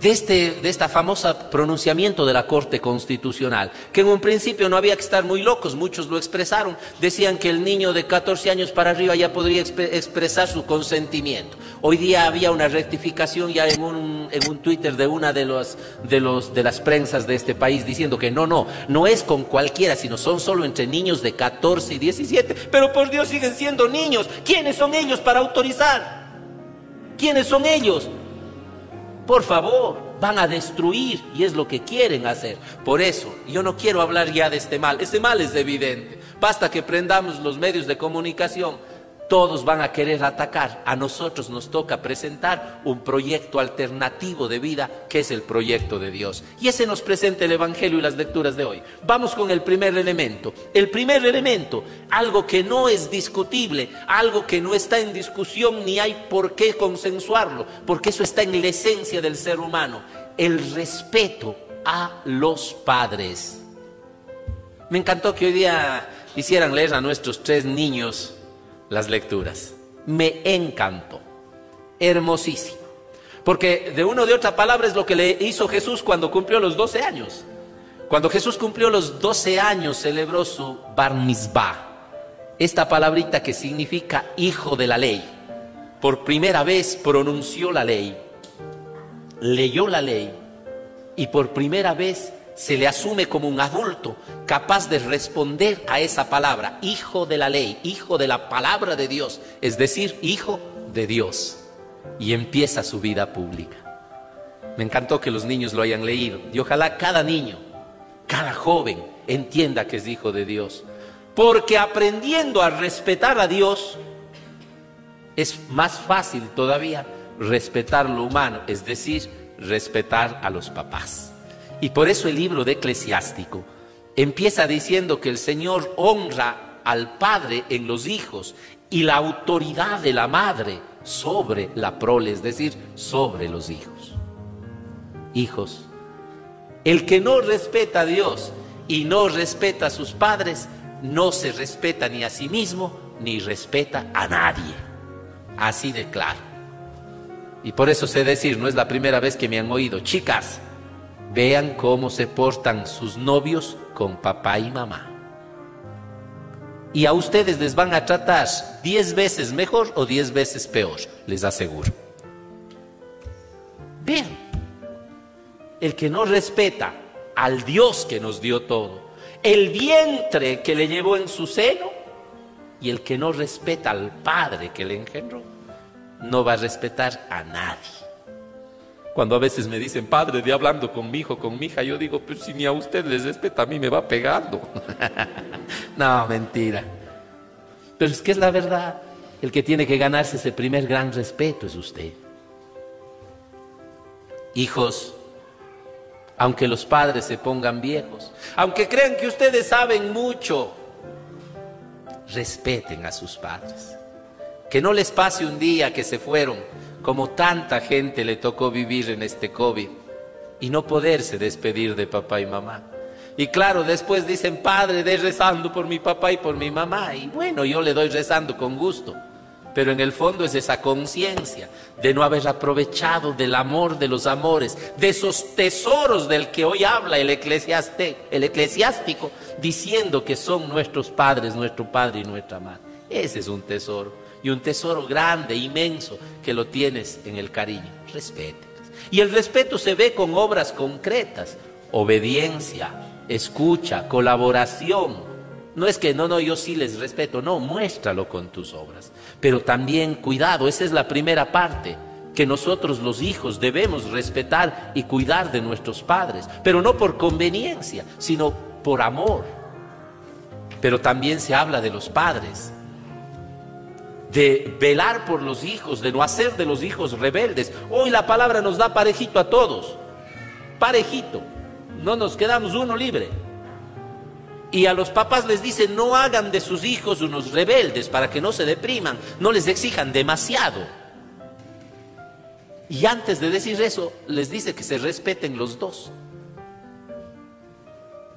de, este, de esta famosa pronunciamiento de la Corte Constitucional, que en un principio no había que estar muy locos, muchos lo expresaron, decían que el niño de 14 años para arriba ya podría expresar su consentimiento. Hoy día había una rectificación ya en un, en un Twitter de una de, los, de, los, de las prensas de este país diciendo que no, no, no es con cualquiera, sino son solo entre niños de 14 y 17, pero por Dios siguen siendo niños. ¿Quiénes son ellos para autorizar? ¿Quiénes son ellos? Por favor, van a destruir y es lo que quieren hacer. Por eso, yo no quiero hablar ya de este mal. Este mal es evidente. Basta que prendamos los medios de comunicación todos van a querer atacar. A nosotros nos toca presentar un proyecto alternativo de vida que es el proyecto de Dios. Y ese nos presenta el Evangelio y las lecturas de hoy. Vamos con el primer elemento. El primer elemento, algo que no es discutible, algo que no está en discusión ni hay por qué consensuarlo, porque eso está en la esencia del ser humano, el respeto a los padres. Me encantó que hoy día hicieran leer a nuestros tres niños las lecturas. Me encantó. Hermosísimo. Porque de una o de otra palabra es lo que le hizo Jesús cuando cumplió los 12 años. Cuando Jesús cumplió los 12 años celebró su bar. Esta palabrita que significa hijo de la ley. Por primera vez pronunció la ley. Leyó la ley. Y por primera vez se le asume como un adulto capaz de responder a esa palabra, hijo de la ley, hijo de la palabra de Dios, es decir, hijo de Dios. Y empieza su vida pública. Me encantó que los niños lo hayan leído y ojalá cada niño, cada joven entienda que es hijo de Dios. Porque aprendiendo a respetar a Dios, es más fácil todavía respetar lo humano, es decir, respetar a los papás. Y por eso el libro de Eclesiástico empieza diciendo que el Señor honra al padre en los hijos y la autoridad de la madre sobre la prole, es decir, sobre los hijos. Hijos, el que no respeta a Dios y no respeta a sus padres, no se respeta ni a sí mismo ni respeta a nadie. Así de claro. Y por eso sé decir, no es la primera vez que me han oído, chicas, Vean cómo se portan sus novios con papá y mamá. Y a ustedes les van a tratar diez veces mejor o diez veces peor, les aseguro. Vean, el que no respeta al Dios que nos dio todo, el vientre que le llevó en su seno y el que no respeta al Padre que le engendró, no va a respetar a nadie. Cuando a veces me dicen, padre, de hablando con mi hijo, con mi hija, yo digo, pues si ni a usted les respeta, a mí me va pegando. no, mentira. Pero es que es la verdad. El que tiene que ganarse ese primer gran respeto es usted. Hijos, aunque los padres se pongan viejos, aunque crean que ustedes saben mucho, respeten a sus padres. Que no les pase un día que se fueron como tanta gente le tocó vivir en este COVID y no poderse despedir de papá y mamá. Y claro, después dicen, Padre, de rezando por mi papá y por mi mamá. Y bueno, yo le doy rezando con gusto. Pero en el fondo es esa conciencia de no haber aprovechado del amor de los amores, de esos tesoros del que hoy habla el, el eclesiástico, diciendo que son nuestros padres, nuestro padre y nuestra madre. Ese es un tesoro y un tesoro grande, inmenso, que lo tienes en el cariño. Respete. Y el respeto se ve con obras concretas, obediencia, escucha, colaboración. No es que no, no, yo sí les respeto, no, muéstralo con tus obras. Pero también cuidado, esa es la primera parte, que nosotros los hijos debemos respetar y cuidar de nuestros padres, pero no por conveniencia, sino por amor. Pero también se habla de los padres, de velar por los hijos, de no hacer de los hijos rebeldes. Hoy la palabra nos da parejito a todos, parejito, no nos quedamos uno libre. Y a los papás les dice, no hagan de sus hijos unos rebeldes para que no se depriman, no les exijan demasiado. Y antes de decir eso, les dice que se respeten los dos.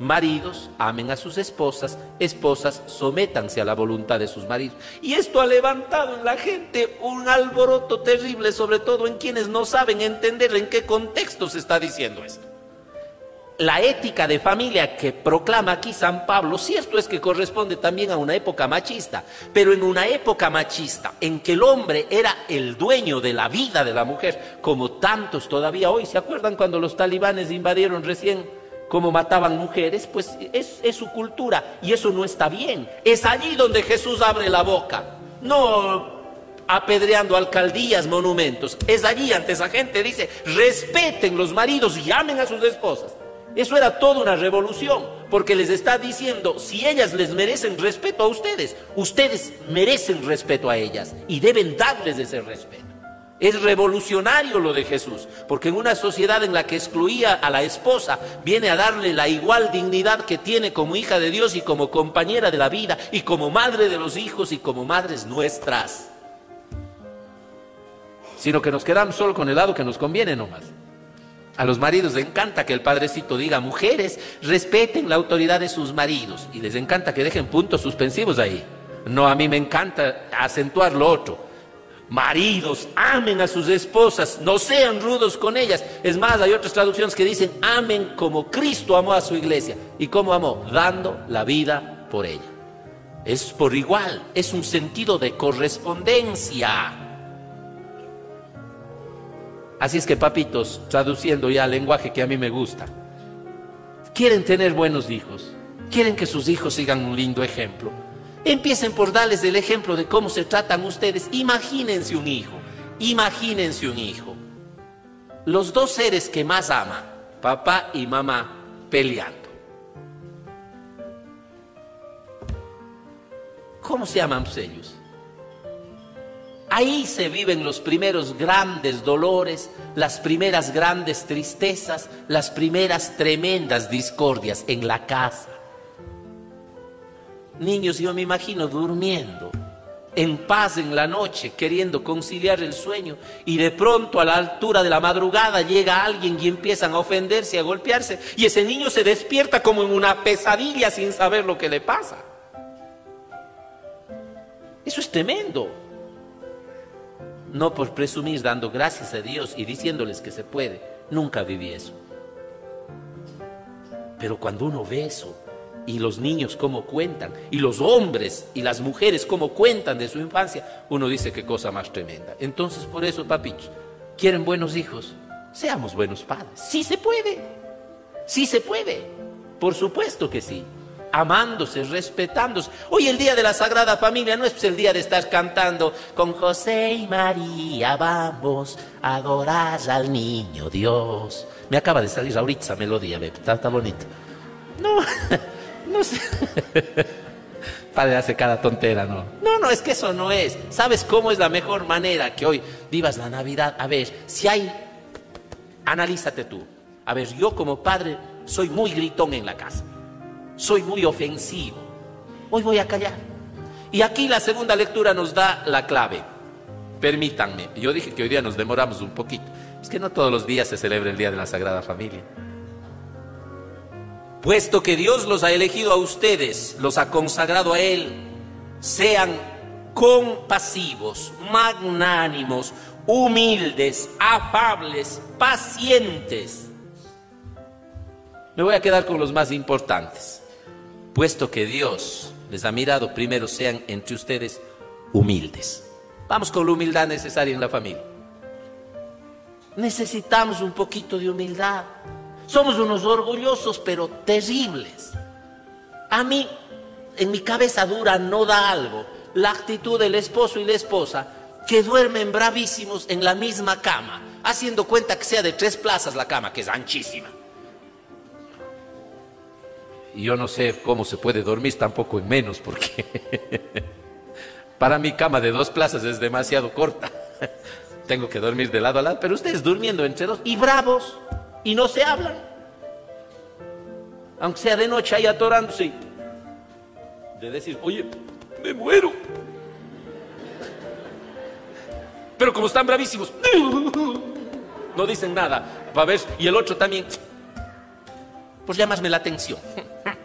Maridos amen a sus esposas, esposas sométanse a la voluntad de sus maridos. Y esto ha levantado en la gente un alboroto terrible, sobre todo en quienes no saben entender en qué contexto se está diciendo esto la ética de familia que proclama aquí San Pablo, cierto es que corresponde también a una época machista, pero en una época machista en que el hombre era el dueño de la vida de la mujer, como tantos todavía hoy, ¿se acuerdan cuando los talibanes invadieron recién cómo mataban mujeres? Pues es, su cultura y eso no está bien. Es allí donde Jesús abre la boca, no apedreando alcaldías, monumentos. Es allí ante esa gente, dice, respeten los maridos y a sus esposas. Eso era toda una revolución, porque les está diciendo, si ellas les merecen respeto a ustedes, ustedes merecen respeto a ellas y deben darles ese respeto. Es revolucionario lo de Jesús, porque en una sociedad en la que excluía a la esposa, viene a darle la igual dignidad que tiene como hija de Dios y como compañera de la vida y como madre de los hijos y como madres nuestras. Sino que nos quedamos solo con el lado que nos conviene nomás. A los maridos les encanta que el padrecito diga, mujeres, respeten la autoridad de sus maridos. Y les encanta que dejen puntos suspensivos ahí. No, a mí me encanta acentuar lo otro. Maridos, amen a sus esposas, no sean rudos con ellas. Es más, hay otras traducciones que dicen, amen como Cristo amó a su iglesia. ¿Y cómo amó? Dando la vida por ella. Es por igual, es un sentido de correspondencia. Así es que, papitos, traduciendo ya al lenguaje que a mí me gusta, quieren tener buenos hijos, quieren que sus hijos sigan un lindo ejemplo. Empiecen por darles el ejemplo de cómo se tratan ustedes. Imagínense un hijo, imagínense un hijo. Los dos seres que más ama, papá y mamá, peleando. ¿Cómo se llaman ellos? Ahí se viven los primeros grandes dolores, las primeras grandes tristezas, las primeras tremendas discordias en la casa. Niños, yo me imagino durmiendo en paz en la noche, queriendo conciliar el sueño, y de pronto a la altura de la madrugada llega alguien y empiezan a ofenderse, a golpearse, y ese niño se despierta como en una pesadilla sin saber lo que le pasa. Eso es tremendo no por presumir dando gracias a Dios y diciéndoles que se puede. Nunca viví eso. Pero cuando uno ve eso, y los niños cómo cuentan, y los hombres y las mujeres cómo cuentan de su infancia, uno dice qué cosa más tremenda. Entonces, por eso, papichos, ¿quieren buenos hijos? Seamos buenos padres. Sí se puede. Sí se puede. Por supuesto que sí amándose, respetándose. Hoy el día de la Sagrada Familia no es el día de estar cantando con José y María, vamos a adorar al niño Dios. Me acaba de salir ahorita esa melodía, está, está bonito. No, no sé. Padre hace cada tontera, ¿no? No, no, es que eso no es. ¿Sabes cómo es la mejor manera que hoy vivas la Navidad? A ver, si hay, analízate tú. A ver, yo como padre soy muy gritón en la casa soy muy ofensivo. Hoy voy a callar. Y aquí la segunda lectura nos da la clave. Permítanme, yo dije que hoy día nos demoramos un poquito. Es que no todos los días se celebra el Día de la Sagrada Familia. Puesto que Dios los ha elegido a ustedes, los ha consagrado a Él, sean compasivos, magnánimos, humildes, afables, pacientes. Me voy a quedar con los más importantes puesto que Dios les ha mirado, primero sean entre ustedes humildes. Vamos con la humildad necesaria en la familia. Necesitamos un poquito de humildad. Somos unos orgullosos, pero terribles. A mí, en mi cabeza dura, no da algo la actitud del esposo y la esposa que duermen bravísimos en la misma cama, haciendo cuenta que sea de tres plazas la cama, que es anchísima. Y yo no sé cómo se puede dormir tampoco en menos, porque para mi cama de dos plazas es demasiado corta. Tengo que dormir de lado a lado, pero ustedes durmiendo entre dos y bravos y no se hablan. Aunque sea de noche ahí atorándose. De decir, oye, me muero. Pero como están bravísimos, no dicen nada. Va a ver, y el otro también por llamarme la atención.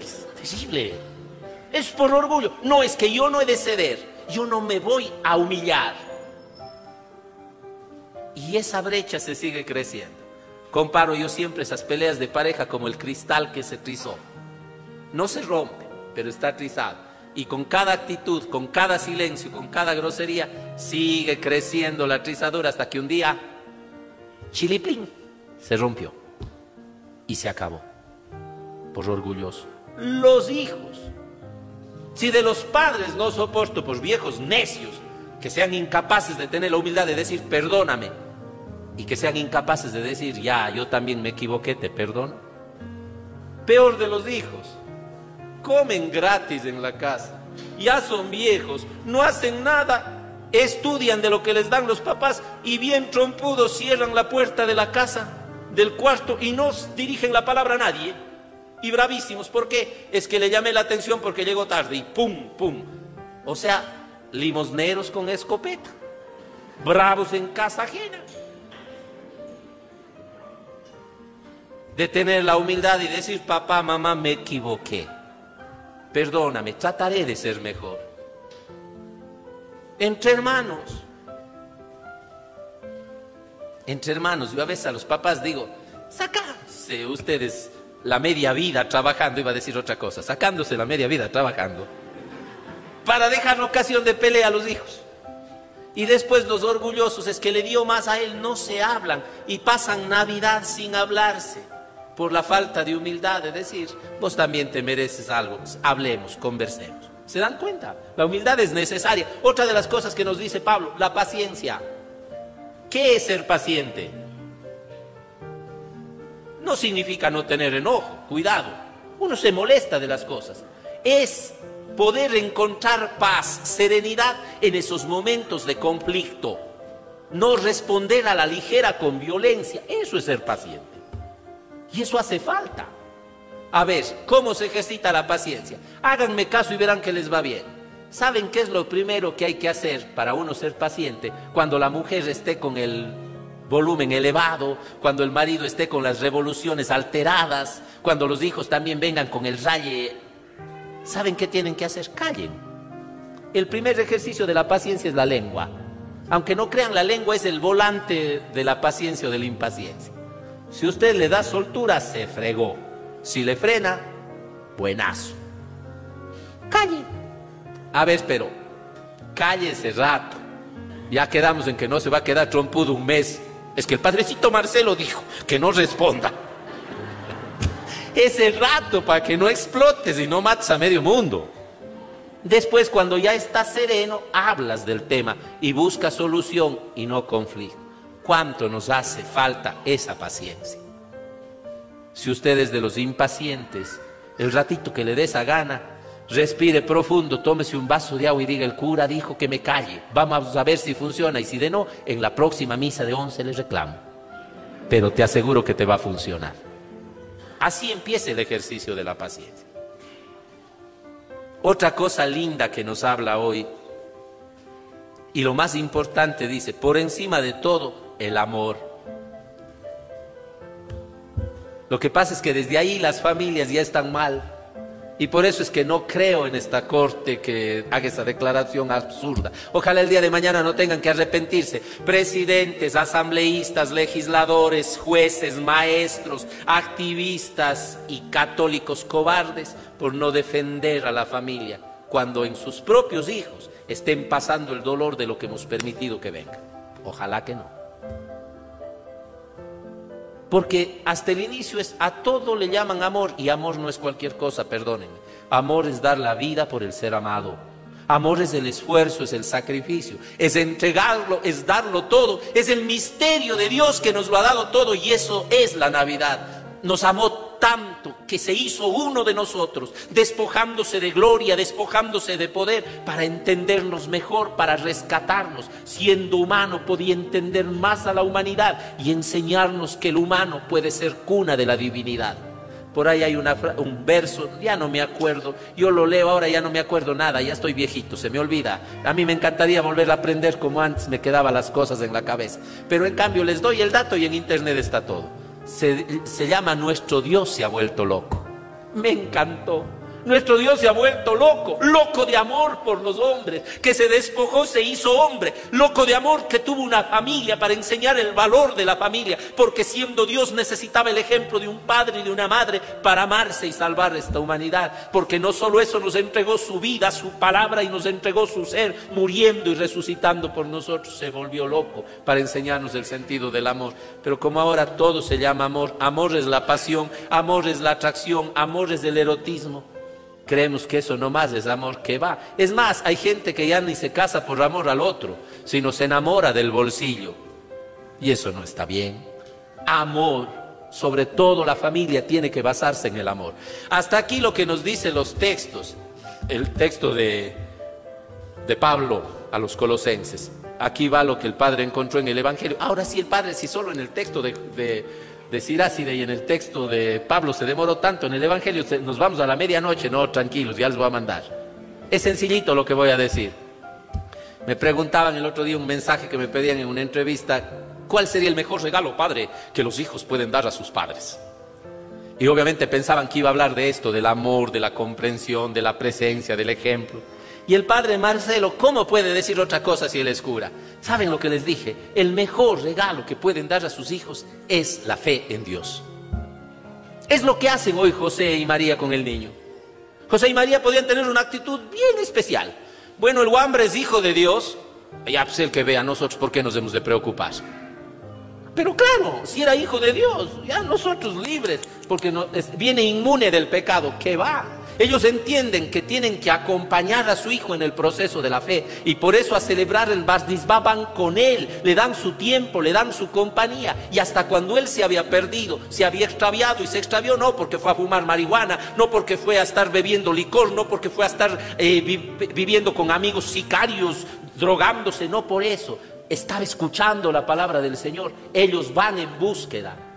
Es terrible. Es por orgullo. No, es que yo no he de ceder. Yo no me voy a humillar. Y esa brecha se sigue creciendo. Comparo yo siempre esas peleas de pareja como el cristal que se trizó. No se rompe, pero está trizado. Y con cada actitud, con cada silencio, con cada grosería, sigue creciendo la trizadura hasta que un día, chiliplín, se rompió. Y se acabó. Por orgulloso. Los hijos. Si de los padres no soporto por viejos necios que sean incapaces de tener la humildad de decir perdóname y que sean incapaces de decir ya, yo también me equivoqué, te perdono. Peor de los hijos, comen gratis en la casa, ya son viejos, no hacen nada, estudian de lo que les dan los papás y bien trompudos cierran la puerta de la casa, del cuarto y no dirigen la palabra a nadie y bravísimos. ¿Por qué? Es que le llamé la atención porque llegó tarde y pum, pum. O sea, limosneros con escopeta, bravos en casa ajena. De tener la humildad y decir, papá, mamá, me equivoqué. Perdóname, trataré de ser mejor. Entre hermanos. Entre hermanos, yo a veces a los papás digo, sácanse ustedes la media vida trabajando, iba a decir otra cosa, sacándose la media vida trabajando, para dejar ocasión de pelea a los hijos. Y después los orgullosos es que le dio más a él, no se hablan y pasan Navidad sin hablarse por la falta de humildad de decir, vos también te mereces algo, hablemos, conversemos. ¿Se dan cuenta? La humildad es necesaria. Otra de las cosas que nos dice Pablo, la paciencia. ¿Qué es ser paciente? no significa no tener enojo, cuidado. Uno se molesta de las cosas. Es poder encontrar paz, serenidad en esos momentos de conflicto. No responder a la ligera con violencia. Eso es ser paciente. Y eso hace falta. A ver, ¿cómo se ejercita la paciencia? Háganme caso y verán que les va bien. ¿Saben qué es lo primero que hay que hacer para uno ser paciente cuando la mujer esté con el volumen elevado, cuando el marido esté con las revoluciones alteradas, cuando los hijos también vengan con el raye. ¿Saben qué tienen que hacer? Callen. El primer ejercicio de la paciencia es la lengua. Aunque no crean, la lengua es el volante de la paciencia o de la impaciencia. Si usted le da soltura, se fregó. Si le frena, buenazo. Calle. A ver, pero cállese rato. Ya quedamos en que no se va a quedar trompudo un mes es que el padrecito Marcelo dijo que no responda. Ese rato para que no explotes y no mates a medio mundo. Después, cuando ya estás sereno, hablas del tema y buscas solución y no conflicto. ¿Cuánto nos hace falta esa paciencia? Si usted es de los impacientes, el ratito que le des a gana, respire profundo, tómese un vaso de agua y diga, el cura dijo que me calle, vamos a ver si funciona y si de no, en la próxima misa de once le reclamo. Pero te aseguro que te va a funcionar. Así empieza el ejercicio de la paciencia. Otra cosa linda que nos habla hoy, y lo más importante dice, por encima de todo, el amor. Lo que pasa es que desde ahí las familias ya están mal y por eso es que no creo en esta corte que haga esa declaración absurda. Ojalá el día de mañana no tengan que arrepentirse. Presidentes, asambleístas, legisladores, jueces, maestros, activistas y católicos cobardes por no defender a la familia cuando en sus propios hijos estén pasando el dolor de lo que hemos permitido que venga. Ojalá que no. Porque hasta el inicio es a todo le llaman amor y amor no es cualquier cosa, perdónenme. Amor es dar la vida por el ser amado. Amor es el esfuerzo, es el sacrificio, es entregarlo, es darlo todo, es el misterio de Dios que nos lo ha dado todo y eso es la Navidad. Nos amó tanto que se hizo uno de nosotros, despojándose de gloria, despojándose de poder, para entendernos mejor, para rescatarnos. Siendo humano podía entender más a la humanidad y enseñarnos que el humano puede ser cuna de la divinidad. Por ahí hay un verso, ya no me acuerdo, yo lo leo ahora, ya no me acuerdo nada, ya estoy viejito, se me olvida. A mí me encantaría volver a aprender como antes me quedaban las cosas en la cabeza. Pero en cambio les doy el dato y en internet está todo. Se, llama Nuestro Dios se ha vuelto loco. Me encantó. Nuestro Dios se ha vuelto loco, loco de amor por los hombres, que se despojó, se hizo hombre, loco de amor que tuvo una familia para enseñar el valor de la familia, porque siendo Dios necesitaba el ejemplo de un padre y de una madre para amarse y salvar esta humanidad, porque no solo eso nos entregó su vida, su palabra y nos entregó su ser, muriendo y resucitando por nosotros, se volvió loco para enseñarnos el sentido del amor. Pero como ahora todo se llama amor, amor es la pasión, amor es la atracción, amor es el erotismo. Creemos que eso no más es amor que va. Es más, hay gente que ya ni se casa por amor al otro, sino se enamora del bolsillo. Y eso no está bien. Amor, sobre todo la familia, tiene que basarse en el amor. Hasta aquí lo que nos dicen los textos. El texto de, de Pablo a los colosenses. Aquí va lo que el Padre encontró en el Evangelio. Ahora sí, el Padre, si solo en el texto de, de de Siráside y en el texto de Pablo se demoró tanto, en el Evangelio nos vamos a la medianoche, no, tranquilos, ya les voy a mandar. Es sencillito lo que voy a decir. Me preguntaban el otro día un mensaje que me pedían en una entrevista, ¿cuál sería el mejor regalo, padre, que los hijos pueden dar a sus padres? Y obviamente pensaban que iba a hablar de esto, del amor, de la comprensión, de la presencia, del ejemplo. Y el padre Marcelo, ¿cómo puede decir otra cosa si él es cura? ¿Saben lo que les dije? El mejor regalo que pueden dar a sus hijos es la fe en Dios. Es lo que hacen hoy José y María con el niño. José y María podían tener una actitud bien especial. Bueno, el hombre es hijo de Dios. Ya pues el que vea nosotros, ¿por qué nos hemos de preocupar? Pero claro, si era hijo de Dios, ya nosotros libres, porque viene inmune del pecado, ¿qué va? Ellos entienden que tienen que acompañar a su hijo en el proceso de la fe y por eso a celebrar el Basdisbá van con él, le dan su tiempo, le dan su compañía y hasta cuando él se había perdido, se había extraviado y se extravió no porque fue a fumar marihuana, no porque fue a estar bebiendo licor, no porque fue a estar eh, viviendo con amigos sicarios, drogándose, no por eso. Estaba escuchando la palabra del Señor. Ellos van en búsqueda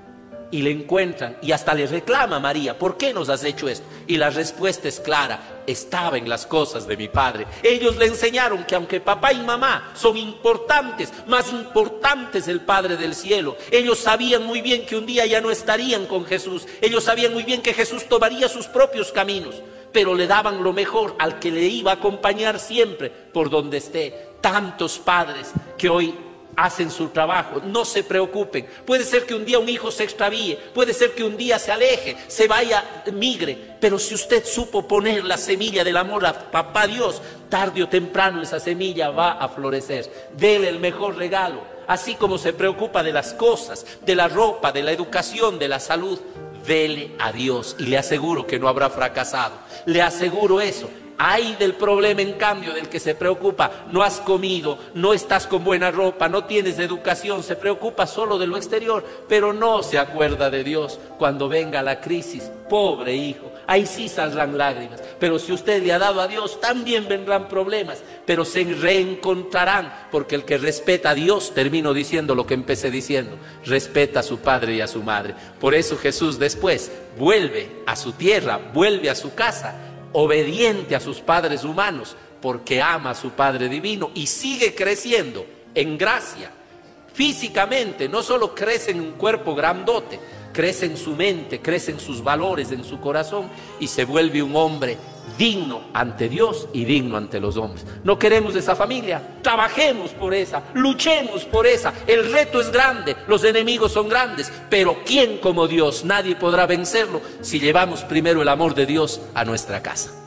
y le encuentran y hasta le reclama María, ¿por qué nos has hecho esto? Y la respuesta es clara, estaba en las cosas de mi padre. Ellos le enseñaron que aunque papá y mamá son importantes, más importantes el Padre del cielo, ellos sabían muy bien que un día ya no estarían con Jesús, ellos sabían muy bien que Jesús tomaría sus propios caminos, pero le daban lo mejor al que le iba a acompañar siempre por donde esté. Tantos padres que hoy hacen su trabajo, no se preocupen. Puede ser que un día un hijo se extravíe, puede ser que un día se aleje, se vaya, migre, pero si usted supo poner la semilla del amor a papá Dios, tarde o temprano esa semilla va a florecer. Dele el mejor regalo, así como se preocupa de las cosas, de la ropa, de la educación, de la salud. Dele a Dios y le aseguro que no habrá fracasado. Le aseguro eso. Hay del problema, en cambio, del que se preocupa. No has comido, no estás con buena ropa, no tienes educación, se preocupa solo de lo exterior, pero no se acuerda de Dios cuando venga la crisis. Pobre hijo, ahí sí saldrán lágrimas. Pero si usted le ha dado a Dios, también vendrán problemas, pero se reencontrarán, porque el que respeta a Dios, termino diciendo lo que empecé diciendo, respeta a su padre y a su madre. Por eso Jesús después vuelve a su tierra, vuelve a su casa obediente a sus padres humanos, porque ama a su Padre Divino y sigue creciendo en gracia. Físicamente, no solo crece en un cuerpo grandote, crece en su mente, crece en sus valores, en su corazón y se vuelve un hombre digno ante Dios y digno ante los hombres. No queremos esa familia, trabajemos por esa, luchemos por esa. El reto es grande, los enemigos son grandes, pero ¿quién como Dios? Nadie podrá vencerlo si llevamos primero el amor de Dios a nuestra casa.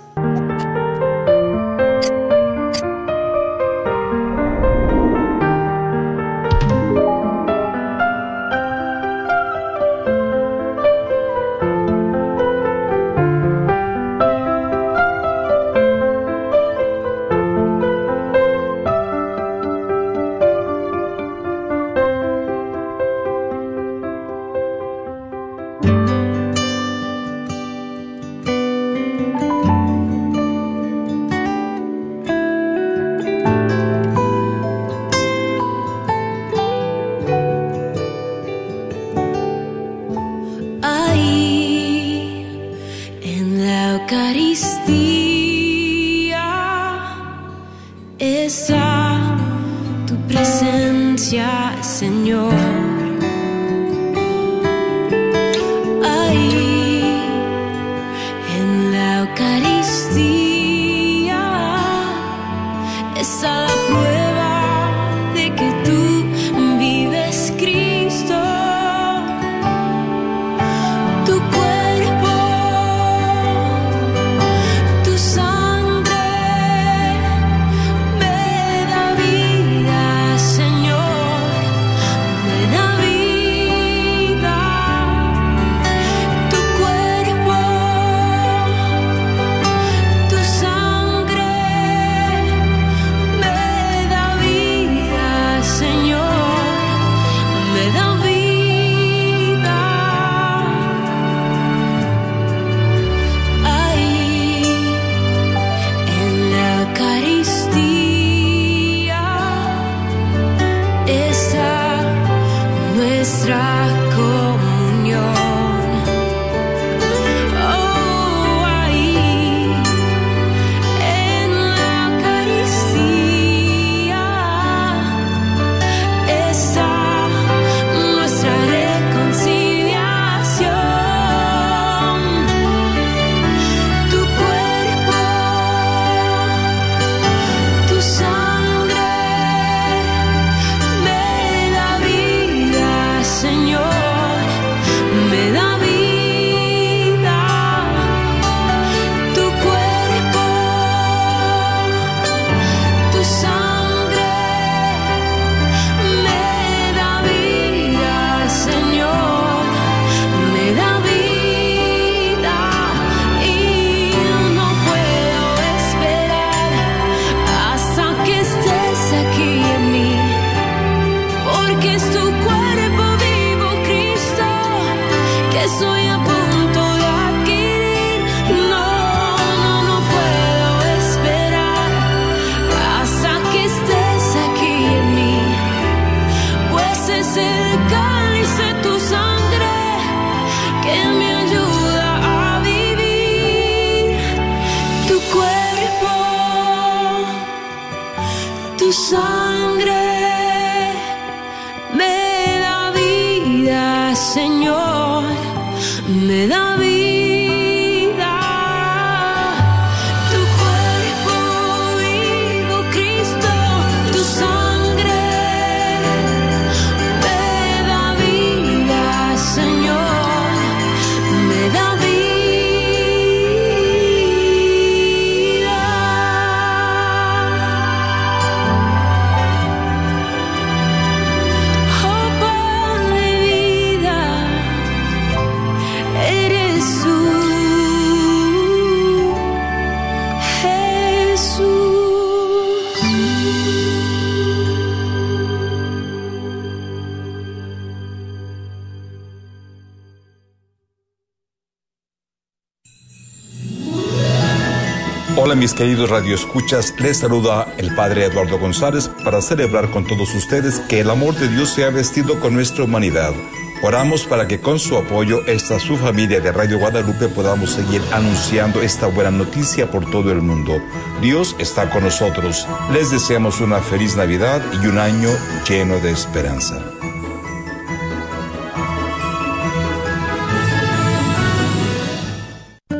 Mis queridos radioescuchas, les saluda el Padre Eduardo González para celebrar con todos ustedes que el amor de Dios se ha vestido con nuestra humanidad. Oramos para que con su apoyo, esta su familia de Radio Guadalupe podamos seguir anunciando esta buena noticia por todo el mundo. Dios está con nosotros. Les deseamos una feliz Navidad y un año lleno de esperanza.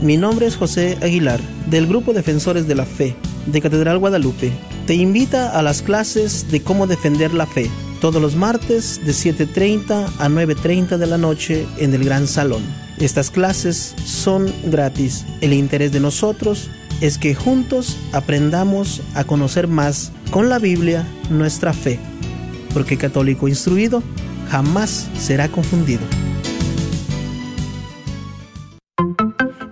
Mi nombre es José Aguilar, del Grupo Defensores de la Fe, de Catedral Guadalupe. Te invita a las clases de cómo defender la fe, todos los martes de 7.30 a 9.30 de la noche en el Gran Salón. Estas clases son gratis. El interés de nosotros es que juntos aprendamos a conocer más con la Biblia nuestra fe, porque católico instruido jamás será confundido.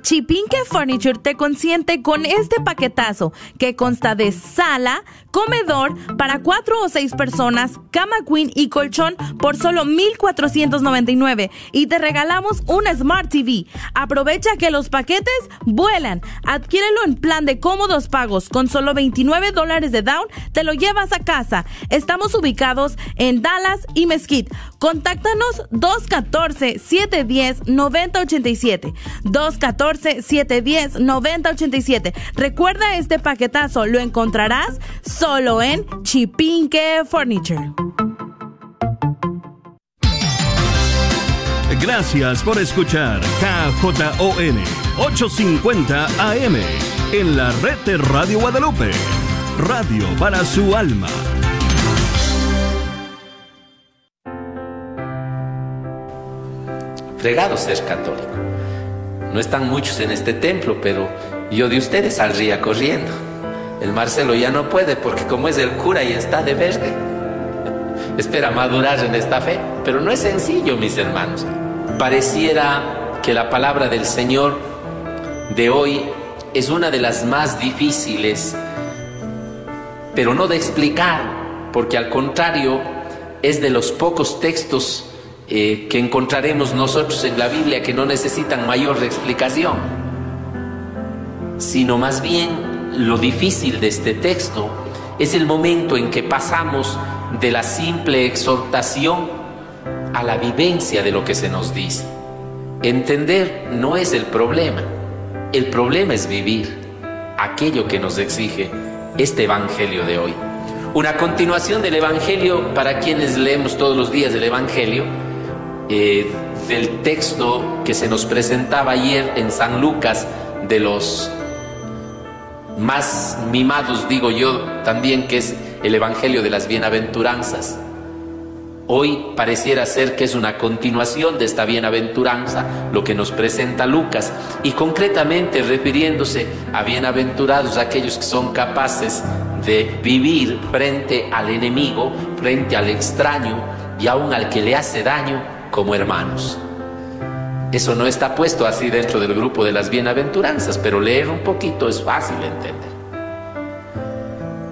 Chipinque Furniture te consiente con este paquetazo que consta de sala, comedor para cuatro o seis personas, cama queen y colchón por solo 1,499 y te regalamos una Smart TV. Aprovecha que los paquetes vuelan. Adquiérelo en plan de cómodos pagos con solo 29 dólares de down, te lo llevas a casa. Estamos ubicados en Dallas y Mesquite. Contáctanos 214-710-9087. 214-710-9087. Recuerda este paquetazo, lo encontrarás solo en Chipinque Furniture. Gracias por escuchar KJON 850 AM en la red de Radio Guadalupe. Radio para su alma. Fregado ser católico. No están muchos en este templo, pero yo de ustedes saldría corriendo. El Marcelo ya no puede porque como es el cura y está de verde. espera madurar en esta fe, pero no es sencillo, mis hermanos. Pareciera que la palabra del Señor de hoy es una de las más difíciles, pero no de explicar, porque al contrario es de los pocos textos eh, que encontraremos nosotros en la Biblia que no necesitan mayor explicación, sino más bien lo difícil de este texto es el momento en que pasamos de la simple exhortación a la vivencia de lo que se nos dice. Entender no es el problema, el problema es vivir aquello que nos exige este Evangelio de hoy. Una continuación del Evangelio para quienes leemos todos los días el Evangelio, eh, del texto que se nos presentaba ayer en San Lucas de los más mimados, digo yo también, que es el Evangelio de las Bienaventuranzas. Hoy pareciera ser que es una continuación de esta bienaventuranza, lo que nos presenta Lucas, y concretamente refiriéndose a bienaventurados aquellos que son capaces de vivir frente al enemigo, frente al extraño y aún al que le hace daño como hermanos. Eso no está puesto así dentro del grupo de las bienaventuranzas, pero leer un poquito es fácil entender.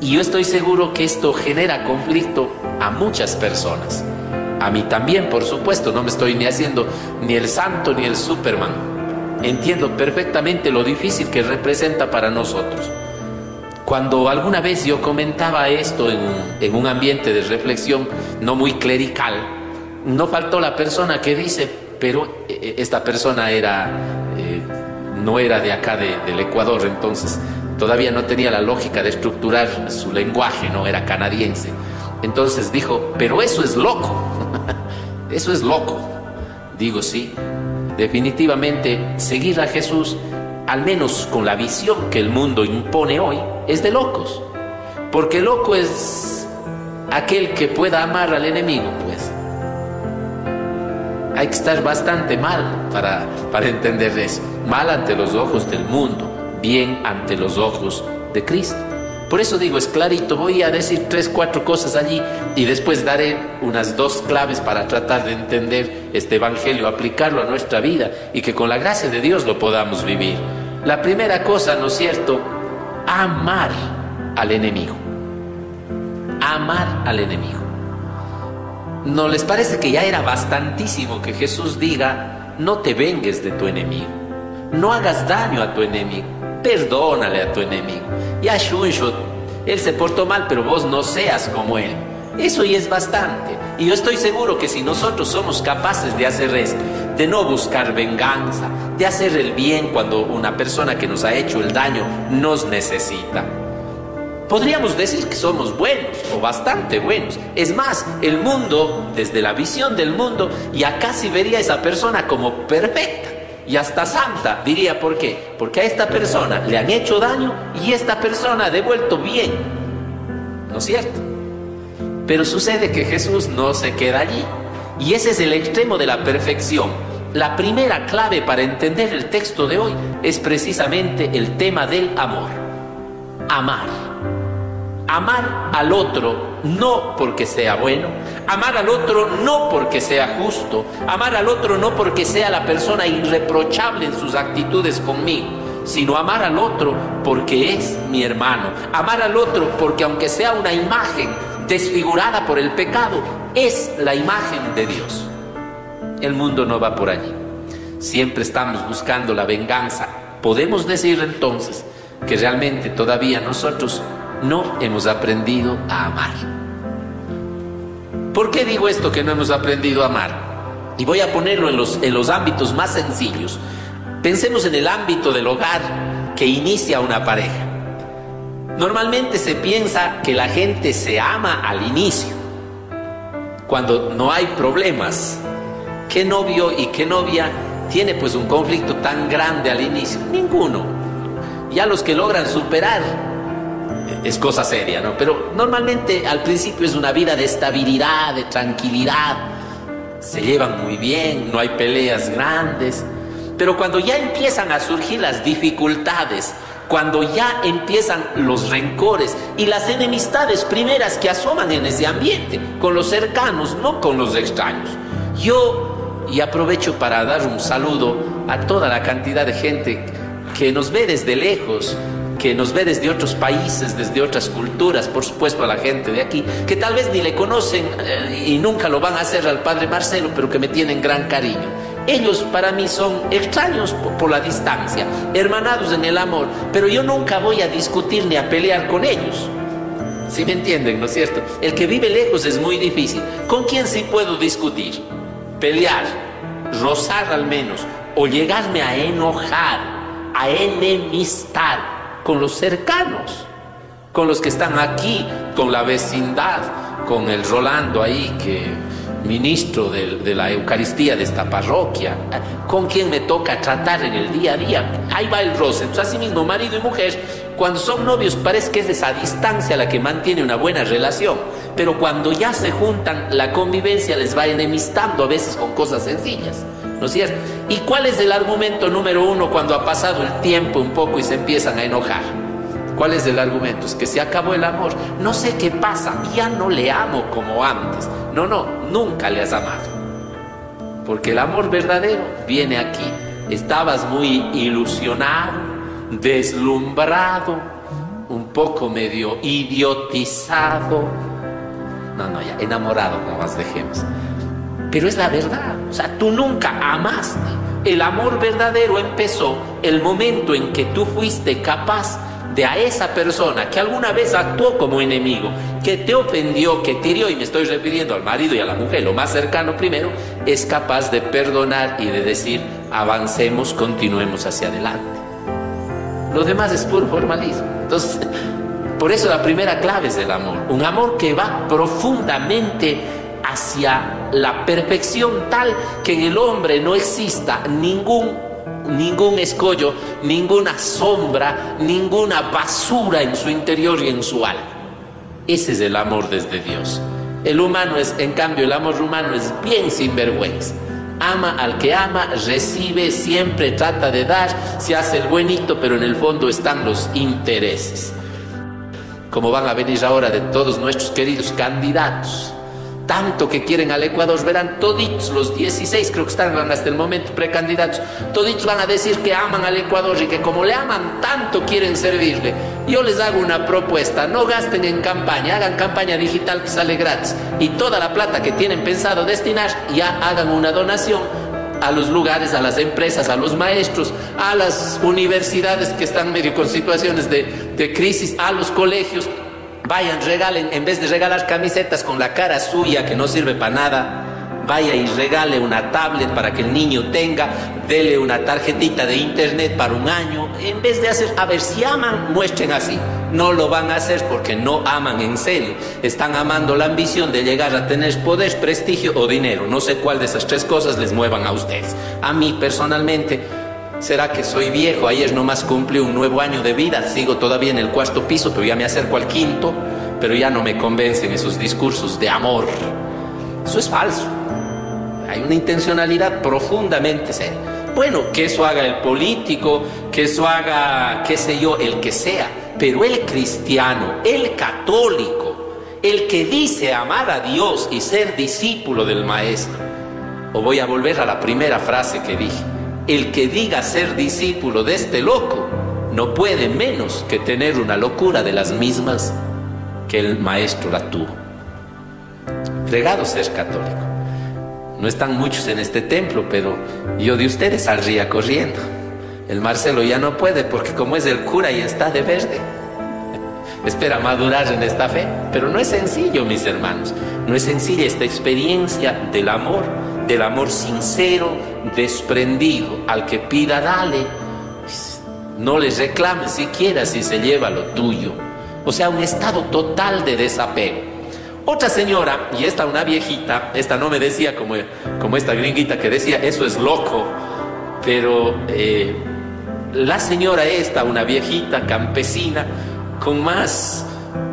Y yo estoy seguro que esto genera conflicto a muchas personas. A mí también, por supuesto, no me estoy ni haciendo ni el santo ni el Superman. Entiendo perfectamente lo difícil que representa para nosotros. Cuando alguna vez yo comentaba esto en, un ambiente de reflexión no muy clerical, no faltó la persona que dice, pero eh, eh, esta persona era, eh, no era de acá del Ecuador, entonces todavía no tenía la lógica de estructurar su lenguaje, no era canadiense. Entonces dijo, pero eso es loco, eso es loco. Digo, sí, definitivamente seguir a Jesús, al menos con la visión que el mundo impone hoy, es de locos. Porque loco es aquel que pueda amar al enemigo. Hay que estar bastante mal para, para entender eso. Mal ante los ojos del mundo bien ante los ojos de Cristo. Por eso digo, es clarito, voy a decir tres, cuatro cosas allí y después daré unas dos claves para tratar de entender este Evangelio, aplicarlo a nuestra vida y que con la gracia de Dios lo podamos vivir. La primera cosa, ¿no es cierto? Amar al enemigo. Amar al enemigo. ¿No les parece que ya era bastantísimo que Jesús diga, no te vengues de tu enemigo? No hagas daño a tu enemigo perdónale a tu enemigo. Ya Shunshot, él se portó mal, pero vos no seas como él. Eso ya es bastante. Y yo estoy seguro que si nosotros somos capaces de hacer esto, de no buscar venganza, de hacer el bien cuando una persona que nos ha hecho el daño nos necesita, podríamos decir que somos buenos o bastante buenos. Es más, el mundo, desde la visión del mundo, ya casi vería a esa persona como perfecta y hasta santa, diría por qué. Porque a esta persona le han hecho daño y esta persona ha devuelto bien. ¿No es cierto? Pero sucede que Jesús no se queda allí. Y ese es el extremo de la perfección. La primera clave para entender el texto de hoy es precisamente el tema del amor. Amar. Amar al otro no porque sea bueno, amar al otro no porque sea justo, amar al otro no porque sea la persona irreprochable en sus actitudes conmigo, sino amar al otro porque es mi hermano, amar al otro porque aunque sea una imagen desfigurada por el pecado, es la imagen de Dios. El mundo no va por allí. Siempre estamos buscando la venganza. Podemos decir entonces que realmente todavía nosotros no hemos aprendido a amar. ¿Por qué digo esto que no hemos aprendido a amar? Y voy a ponerlo en los, en los ámbitos más sencillos. Pensemos en el ámbito del hogar que inicia una pareja. Normalmente se piensa que la gente se ama al inicio, cuando no hay problemas. ¿Qué novio y qué novia tiene pues un conflicto tan grande al inicio? Ninguno. Ya los que logran superar es cosa seria, ¿no? Pero normalmente al principio es una vida de estabilidad, de tranquilidad, se llevan muy bien, no hay peleas grandes, pero cuando ya empiezan a surgir las dificultades, cuando ya empiezan los rencores y las enemistades primeras que asoman en ese ambiente, con los cercanos, no con los extraños. Yo, y aprovecho para dar un saludo a toda la cantidad de gente que nos ve desde lejos, que nos ve desde otros países, desde otras culturas, por supuesto a la gente de aquí, que tal vez ni le conocen eh, y nunca lo van a hacer al padre Marcelo, pero que me tienen gran cariño. Ellos para mí son extraños por, la distancia, hermanados en el amor, pero yo nunca voy a discutir ni a pelear con ellos. ¿Sí me entienden, no es cierto? El que vive lejos es muy difícil. ¿Con quién sí puedo discutir? Pelear, rozar al menos, o llegarme a enojar, a enemistar con los cercanos, con los que están aquí, con la vecindad, con el Rolando ahí que ministro de, la Eucaristía de esta parroquia, con quien me toca tratar en el día a día. Ahí va el roce. Entonces, así mismo, marido y mujer, cuando son novios, parece que es esa distancia la que mantiene una buena relación. Pero cuando ya se juntan, la convivencia les va enemistando a veces con cosas sencillas. ¿No cierto? ¿Y cuál es el argumento número uno cuando ha pasado el tiempo un poco y se empiezan a enojar? ¿Cuál es el argumento? Es que se acabó el amor. No sé qué pasa, ya no le amo como antes. No, no, nunca le has amado. Porque el amor verdadero viene aquí. Estabas muy ilusionado, deslumbrado, un poco medio idiotizado. No, no, ya, enamorado, no más dejemos. Pero es la verdad. O sea, tú nunca amaste. El amor verdadero empezó el momento en que tú fuiste capaz de a esa persona que alguna vez actuó como enemigo, que te ofendió, que te hirió, y me estoy refiriendo al marido y a la mujer, lo más cercano primero, es capaz de perdonar y de decir, avancemos, continuemos hacia adelante. Lo demás es puro formalismo. Entonces, por eso la primera clave es el amor, un amor que va profundamente hacia la perfección tal que en el hombre no exista ningún ningún escollo, ninguna sombra, ninguna basura en su interior y en su alma. Ese es el amor desde Dios. El humano es, en cambio, el amor humano es bien sinvergüenza. Ama al que ama, recibe, siempre trata de dar, se hace el buenito, pero en el fondo están los intereses. Como van a venir ahora de todos nuestros queridos candidatos tanto que quieren al Ecuador, verán toditos los 16, creo que están hasta el momento precandidatos, toditos van a decir que aman al Ecuador y que como le aman tanto quieren servirle. Yo les hago una propuesta, no gasten en campaña, hagan campaña digital que sale gratis. Y toda la plata que tienen pensado destinar ya hagan una donación a los lugares, a las empresas, a los maestros, a las universidades que están medio con situaciones de, de crisis, a los colegios, Vayan, regalen, en vez de regalar camisetas con la cara suya que no sirve para nada, vaya y regale una tablet para que el niño tenga, dele una tarjetita de internet para un año. En vez de hacer, a ver, si aman, muestren así. No lo van a hacer porque no aman en serio. Están amando la ambición de llegar a tener poder, prestigio o dinero. No sé cuál de esas tres cosas les muevan a ustedes. A mí personalmente ¿Será que soy viejo? Ayer nomás cumplí un nuevo año de vida, sigo todavía en el cuarto piso, pero ya me acerco al quinto, pero ya no me convencen esos discursos de amor. Eso es falso. Hay una intencionalidad profundamente seria. Bueno, que eso haga el político, que eso haga, qué sé yo, el que sea, pero el cristiano, el católico, el que dice amar a Dios y ser discípulo del Maestro. O voy a volver a la primera frase que dije el que diga ser discípulo de este loco no puede menos que tener una locura de las mismas que el maestro la tuvo. Fregado ser católico. No están muchos en este templo, pero yo de ustedes saldría corriendo. El Marcelo ya no puede porque como es el cura y está de verde. Espera madurar en esta fe, pero no es sencillo, mis hermanos. No es sencilla esta experiencia del amor del amor sincero, desprendido. Al que pida, dale. No les reclame siquiera si se lleva lo tuyo. O sea, un estado total de desapego. Otra señora, y esta una viejita, esta no me decía como, como esta gringuita que decía, eso es loco, pero eh, la señora esta, una viejita campesina, con más,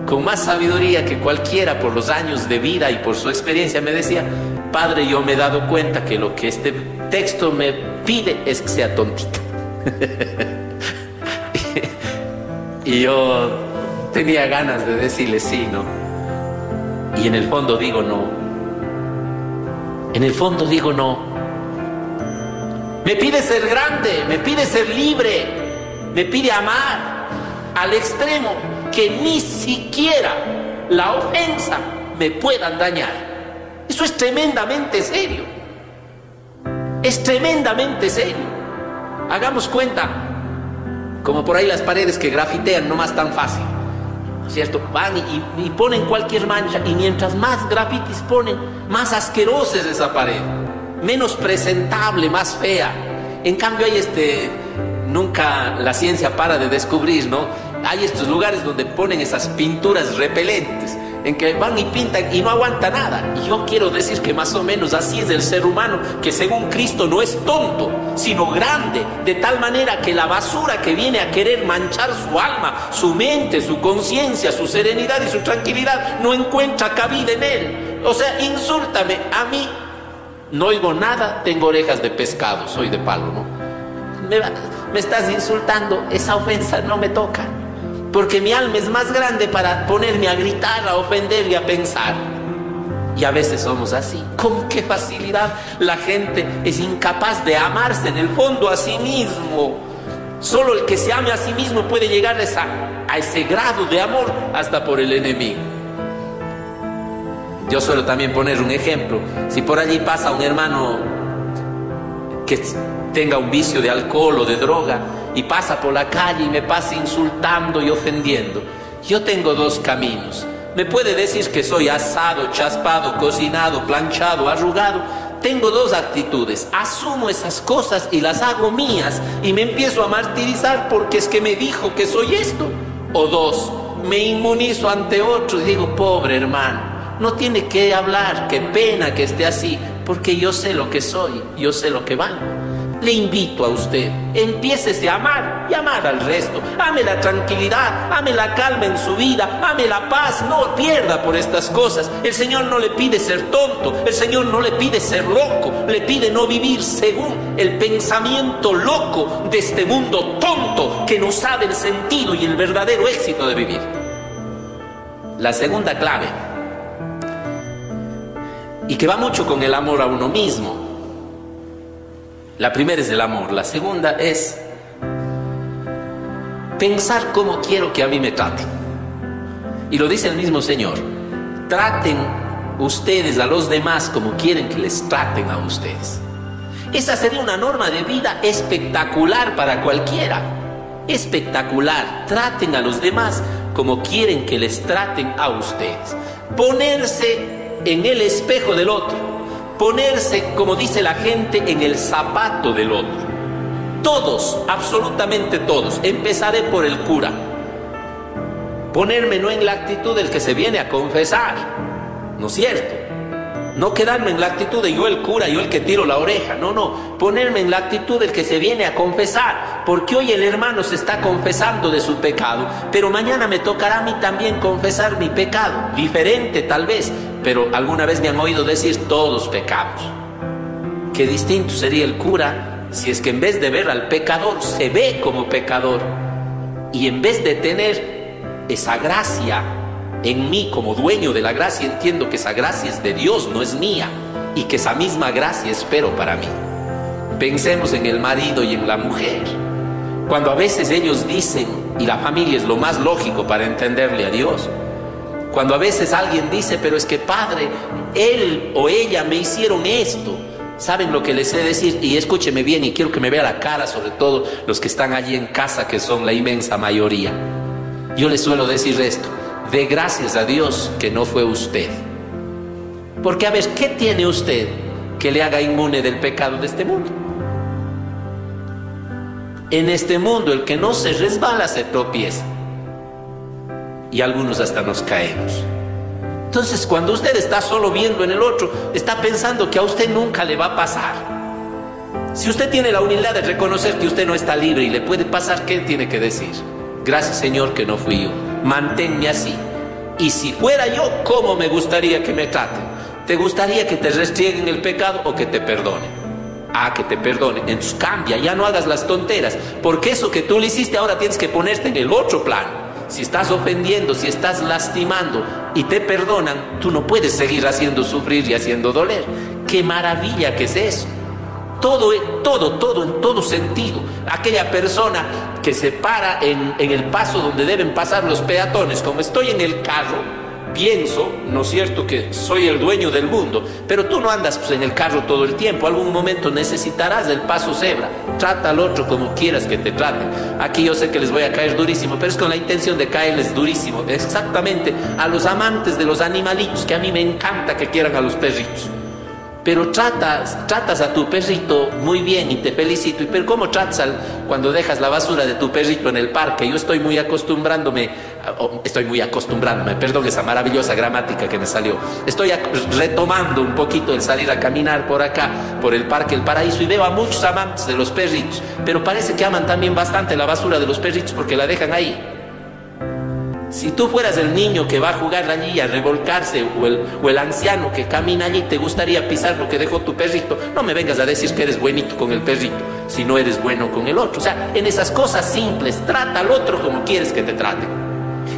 con más sabiduría que cualquiera por los años de vida y por su experiencia, me decía, Padre, yo me he dado cuenta que lo que este texto me pide es que sea tontita. Y yo tenía ganas de decirle sí, ¿no? Y en el fondo digo no. En el fondo digo no. Me pide ser grande, me pide ser libre, me pide amar al extremo que ni siquiera la ofensa me puedan dañar. Es tremendamente serio. Es tremendamente serio. Hagamos cuenta, como por ahí las paredes que grafitean no más tan fácil. ¿Cierto? Van y, ponen cualquier mancha y mientras más grafitis ponen, más asquerosa es esa pared, menos presentable, más fea. En cambio hay este, nunca la ciencia para de descubrir, ¿no? Hay estos lugares donde ponen esas pinturas repelentes en que van y pintan y no aguanta nada. Y yo quiero decir que más o menos así es el ser humano, que según Cristo no es tonto, sino grande, de tal manera que la basura que viene a querer manchar su alma, su mente, su conciencia, su serenidad y su tranquilidad, no encuentra cabida en él. O sea, insúltame, a mí no oigo nada, tengo orejas de pescado, soy de palo, ¿no? Me, me estás insultando, esa ofensa no me toca porque mi alma es más grande para ponerme a gritar, a ofender y a pensar. Y a veces somos así. ¿Con qué facilidad la gente es incapaz de amarse en el fondo a sí mismo? Solo el que se ame a sí mismo puede llegar a, a ese grado de amor hasta por el enemigo. Yo suelo también poner un ejemplo. Si por allí pasa un hermano que tenga un vicio de alcohol o de droga, y pasa por la calle y me pasa insultando y ofendiendo. Yo tengo dos caminos. Me puede decir que soy asado, chaspado, cocinado, planchado, arrugado. Tengo dos actitudes. Asumo esas cosas y las hago mías y me empiezo a martirizar porque es que me dijo que soy esto. O dos, me inmunizo ante otro y digo, pobre hermano, no tiene que hablar, qué pena que esté así, porque yo sé lo que soy, yo sé lo que valgo le invito a usted, empiécese a amar y amar al resto. Ame la tranquilidad, ame la calma en su vida, ame la paz, no pierda por estas cosas. El Señor no le pide ser tonto, el Señor no le pide ser loco, le pide no vivir según el pensamiento loco de este mundo tonto que no sabe el sentido y el verdadero éxito de vivir. La segunda clave, y que va mucho con el amor a uno mismo, la primera es el amor, la segunda es pensar cómo quiero que a mí me traten. Y lo dice el mismo Señor, traten ustedes a los demás como quieren que les traten a ustedes. Esa sería una norma de vida espectacular para cualquiera. Espectacular. Traten a los demás como quieren que les traten a ustedes. Ponerse en el espejo del otro ponerse, como dice la gente, en el zapato del otro. Todos, absolutamente todos. Empezaré por el cura. Ponerme no en la actitud del que se viene a confesar, ¿no es cierto? No quedarme en la actitud de yo el cura, yo el que tiro la oreja, no, no, ponerme en la actitud del que se viene a confesar, porque hoy el hermano se está confesando de su pecado, pero mañana me tocará a mí también confesar mi pecado, diferente tal vez, pero alguna vez me han oído decir todos pecamos. Qué distinto sería el cura si es que en vez de ver al pecador se ve como pecador. Y en vez de tener esa gracia en mí como dueño de la gracia, entiendo que esa gracia es de Dios, no es mía y que esa misma gracia espero para mí. Pensemos en el marido y en la mujer. Cuando a veces ellos dicen, y la familia es lo más lógico para entenderle a Dios, cuando a veces alguien dice, pero es que padre, él o ella me hicieron esto. ¿Saben lo que les he decir? Y escúcheme bien y quiero que me vea la cara, sobre todo los que están allí en casa, que son la inmensa mayoría. Yo les suelo decir esto, de gracias a Dios que no fue usted. Porque a ver, ¿qué tiene usted que le haga inmune del pecado de este mundo? En este mundo el que no se resbala se tropieza y algunos hasta nos caemos. Entonces, cuando usted está solo viendo en el otro, está pensando que a usted nunca le va a pasar. Si usted tiene la humildad de reconocer que usted no está libre y le puede pasar, ¿qué tiene que decir? Gracias Señor que no fui yo. Manténme así. Y si fuera yo, ¿cómo me gustaría que me traten? ¿Te gustaría que te restrieguen el pecado o que te perdonen? a que te perdone. Entonces cambia, ya no hagas las tonteras, porque eso que tú le hiciste ahora tienes que ponerte en el otro plano. Si estás ofendiendo, si estás lastimando y te perdonan, tú no puedes seguir haciendo sufrir y haciendo doler. Qué maravilla que es eso. Todo, todo, todo, en todo sentido. Aquella persona que se para en, el paso donde deben pasar los peatones, como estoy en el carro, pienso, ¿no es cierto?, que soy el dueño del mundo, pero tú no andas pues, en el carro todo el tiempo, algún momento necesitarás del paso cebra, trata al otro como quieras que te traten. Aquí yo sé que les voy a caer durísimo, pero es con la intención de caerles durísimo, exactamente a los amantes de los animalitos, que a mí me encanta que quieran a los perritos. Pero tratas, tratas a tu perrito muy bien y te felicito. Pero ¿cómo tratas cuando dejas la basura de tu perrito en el parque? Yo estoy muy acostumbrándome, estoy muy acostumbrándome, perdón esa maravillosa gramática que me salió. Estoy retomando un poquito el salir a caminar por acá, por el Parque El Paraíso, y veo a muchos amantes de los perritos. Pero parece que aman también bastante la basura de los perritos porque la dejan ahí. Si tú fueras el niño que va a jugar allí a revolcarse o el, anciano que camina allí, te gustaría pisar lo que dejó tu perrito, no me vengas a decir que eres buenito con el perrito, si no eres bueno con el otro. O sea, en esas cosas simples, trata al otro como quieres que te trate.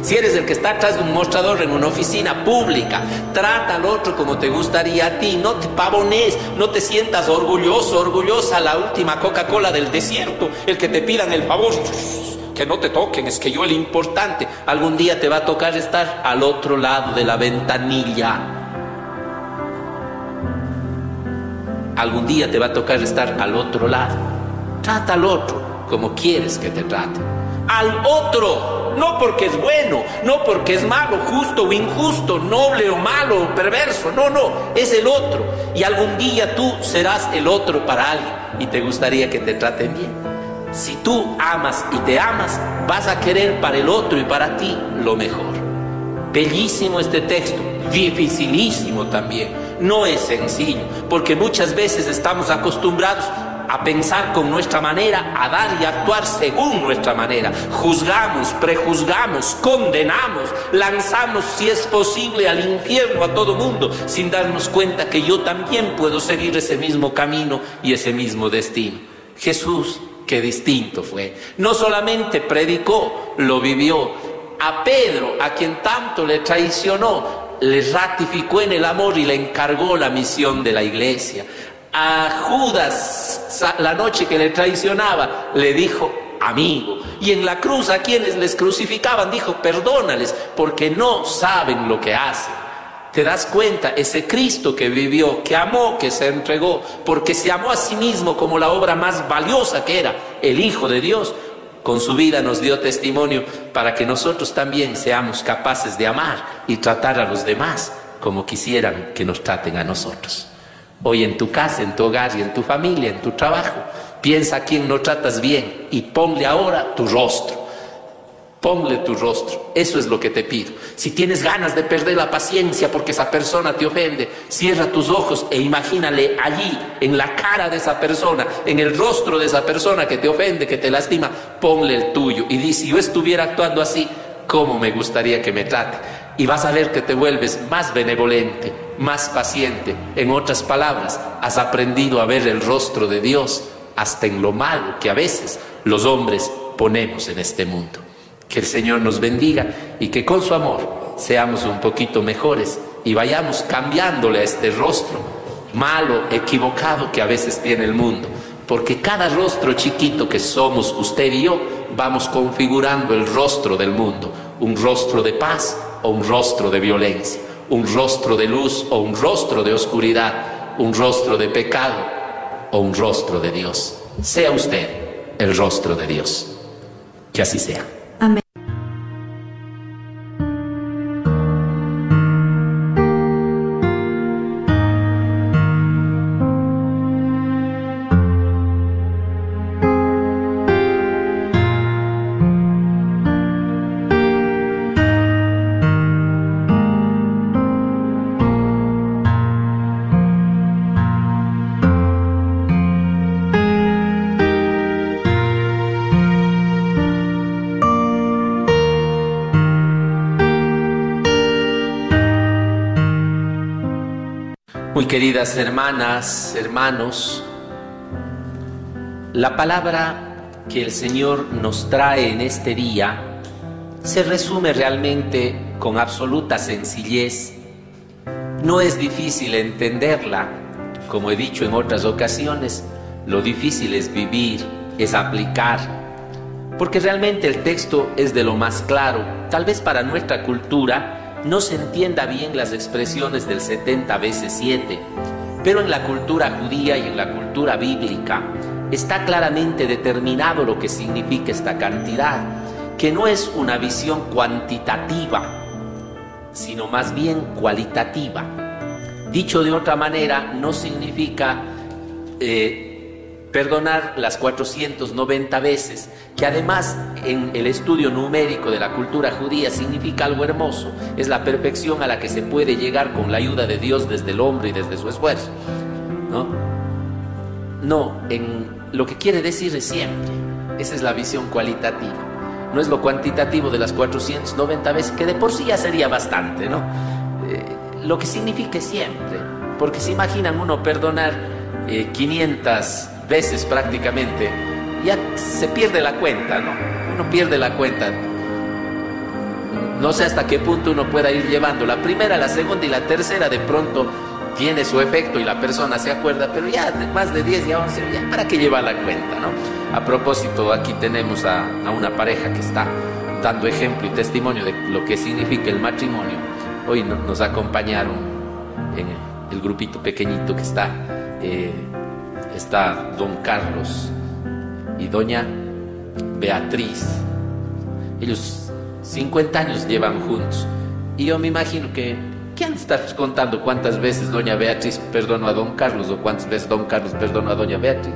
Si eres el que está atrás de un mostrador en una oficina pública, trata al otro como te gustaría a ti, no te pavones, no te sientas orgulloso, orgullosa la última Coca-Cola del desierto, el que te pidan el favor que no te toquen, es que yo el importante, algún día te va a tocar estar al otro lado de la ventanilla. Algún día te va a tocar estar al otro lado. Trata al otro como quieres que te trate. Al otro, no porque es bueno, no porque es malo, justo o injusto, noble o malo o perverso, no, no, es el otro. Y algún día tú serás el otro para alguien y te gustaría que te traten bien. Si tú amas y te amas, vas a querer para el otro y para ti lo mejor. Bellísimo este texto, dificilísimo también. No es sencillo, porque muchas veces estamos acostumbrados a pensar con nuestra manera, a dar y actuar según nuestra manera. Juzgamos, prejuzgamos, condenamos, lanzamos, si es posible, al infierno a todo mundo, sin darnos cuenta que yo también puedo seguir ese mismo camino y ese mismo destino. Jesús Qué distinto fue. No solamente predicó, lo vivió. A Pedro, a quien tanto le traicionó, le ratificó en el amor y le encargó la misión de la iglesia. A Judas, la noche que le traicionaba, le dijo, amigo. Y en la cruz a quienes les crucificaban, dijo, perdónales, porque no saben lo que hacen te das cuenta, ese Cristo que vivió, que amó, que se entregó, porque se amó a sí mismo como la obra más valiosa que era, el Hijo de Dios, con su vida nos dio testimonio para que nosotros también seamos capaces de amar y tratar a los demás como quisieran que nos traten a nosotros. Hoy en tu casa, en tu hogar y en tu familia, en tu trabajo, piensa a quien no tratas bien y ponle ahora tu rostro Ponle tu rostro. Eso es lo que te pido. Si tienes ganas de perder la paciencia porque esa persona te ofende, cierra tus ojos e imagínale allí, en la cara de esa persona, en el rostro de esa persona que te ofende, que te lastima, ponle el tuyo. Y di, si yo estuviera actuando así, ¿cómo me gustaría que me trate? Y vas a ver que te vuelves más benevolente, más paciente. En otras palabras, has aprendido a ver el rostro de Dios hasta en lo malo que a veces los hombres ponemos en este mundo. Que el Señor nos bendiga y que con su amor seamos un poquito mejores y vayamos cambiándole a este rostro malo, equivocado que a veces tiene el mundo. Porque cada rostro chiquito que somos usted y yo, vamos configurando el rostro del mundo. Un rostro de paz o un rostro de violencia. Un rostro de luz o un rostro de oscuridad. Un rostro de pecado o un rostro de Dios. Sea usted el rostro de Dios. Que así sea. Queridas hermanas, hermanos, La palabra que el Señor nos trae en este día se resume realmente con absoluta sencillez. No es difícil entenderla, como he dicho en otras ocasiones, lo difícil es vivir, es aplicar, porque realmente el texto es de lo más claro. Tal vez para nuestra cultura no se entienda bien las expresiones del 70 veces 7, pero en la cultura judía y en la cultura bíblica está claramente determinado lo que significa esta cantidad, que no es una visión cuantitativa, sino más bien cualitativa. Dicho de otra manera, no significa eh, perdonar las 490 veces, que además en el estudio numérico de la cultura judía significa algo hermoso, es la perfección a la que se puede llegar con la ayuda de Dios desde el hombre y desde su esfuerzo. No, no en lo que quiere decir es siempre, esa es la visión cualitativa no es lo cuantitativo de las 490 veces, que de por sí ya sería bastante, ¿no? Eh, lo que significa siempre, porque se imaginan uno perdonar 500 eh, veces prácticamente, ya se pierde la cuenta, ¿no? Uno pierde la cuenta. No sé hasta qué punto uno pueda ir llevando la primera, la segunda y la tercera, de pronto tiene su efecto y la persona se acuerda, pero ya más de 10 y 11, ya para qué lleva la cuenta, ¿no? A propósito, aquí tenemos a, una pareja que está dando ejemplo y testimonio de lo que significa el matrimonio. Hoy nos acompañaron en el grupito pequeñito que está, eh, está don Carlos y doña Beatriz. Ellos 50 años llevan juntos y yo me imagino que ¿Quién está contando cuántas veces doña Beatriz perdonó a don Carlos o cuántas veces don Carlos perdonó a doña Beatriz?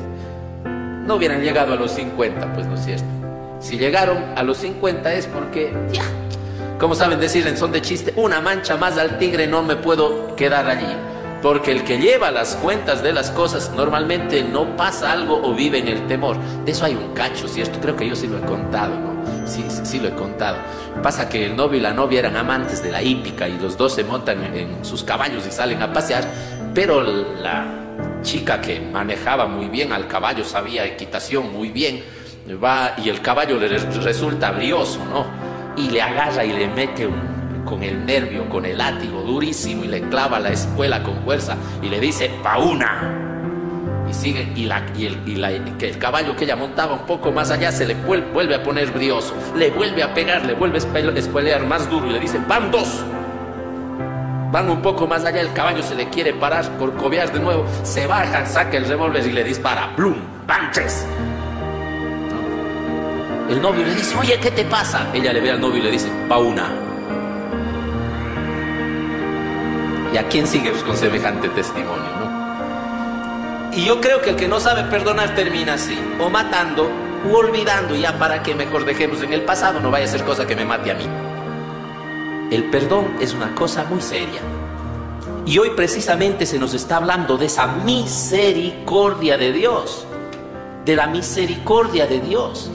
No hubieran llegado a los 50, pues no es cierto. Si llegaron a los 50 es porque, ya, como saben decir en son de chiste, una mancha más al tigre no me puedo quedar allí. Porque el que lleva las cuentas de las cosas normalmente no pasa algo o vive en el temor. De eso hay un cacho, ¿cierto? Creo que yo sí lo he contado, ¿no? Sí, sí, sí lo he contado. Pasa que el novio y la novia eran amantes de la hípica y los dos se montan en sus caballos y salen a pasear, pero la chica que manejaba muy bien al caballo, sabía equitación muy bien, va y el caballo le resulta brioso, ¿no? Y le agarra y le mete con el nervio, con el látigo durísimo y le clava la espuela con fuerza y le dice, pauna y sigue y, la, y, el, y la, que el caballo que ella montaba un poco más allá se le vuelve a poner brioso, le vuelve a pegar, le vuelve a espolear más duro y le dice, van dos. Van un poco más allá, el caballo se le quiere parar, por cobiar de nuevo, se baja, saca el revólver y le dispara, ¡plum! ¡Van tres! El novio le dice, oye, ¿qué te pasa? Ella le ve al novio y le dice, va una. ¿Y a quién sigue con semejante testimonio? Y yo creo que el que no sabe perdonar termina así, o matando, o olvidando, ya para que mejor dejemos en el pasado, no vaya a ser cosa que me mate a mí. El perdón es una cosa muy seria. Y hoy precisamente se nos está hablando de esa misericordia de Dios, de la misericordia de Dios.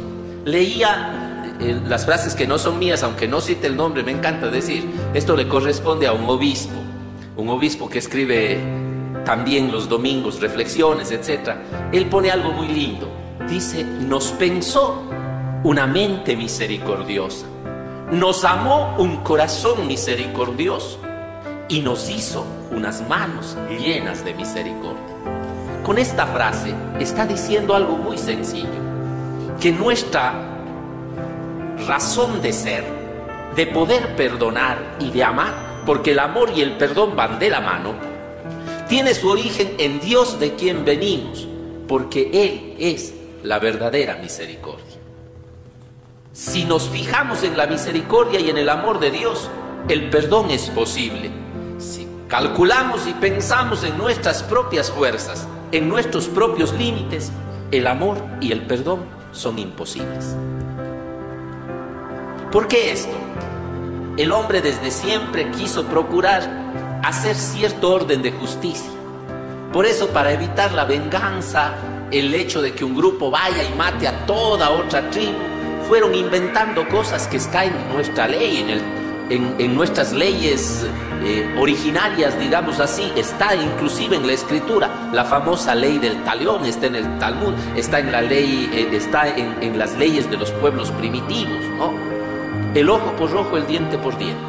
Leía eh, las frases que no son mías, aunque no cite el nombre, me encanta decir, esto le corresponde a un obispo, un obispo que escribe también los domingos, reflexiones, etc. Él pone algo muy lindo. Dice, nos pensó una mente misericordiosa, nos amó un corazón misericordioso y nos hizo unas manos llenas de misericordia. Con esta frase está diciendo algo muy sencillo, que nuestra razón de ser, de poder perdonar y de amar, porque el amor y el perdón van de la mano, tiene su origen en Dios de quien venimos, porque Él es la verdadera misericordia. Si nos fijamos en la misericordia y en el amor de Dios, el perdón es posible. Si calculamos y pensamos en nuestras propias fuerzas, en nuestros propios límites, el amor y el perdón son imposibles. ¿Por qué esto? El hombre desde siempre quiso procurar hacer cierto orden de justicia. Por eso, para evitar la venganza, el hecho de que un grupo vaya y mate a toda otra tribu, fueron inventando cosas que están en nuestra ley, en en, nuestras leyes eh, originarias, digamos así, está inclusive en la escritura. La famosa ley del talión está en el Talmud, está en la ley, eh, está en, en, las leyes de los pueblos primitivos, ¿no? El ojo por ojo, el diente por diente.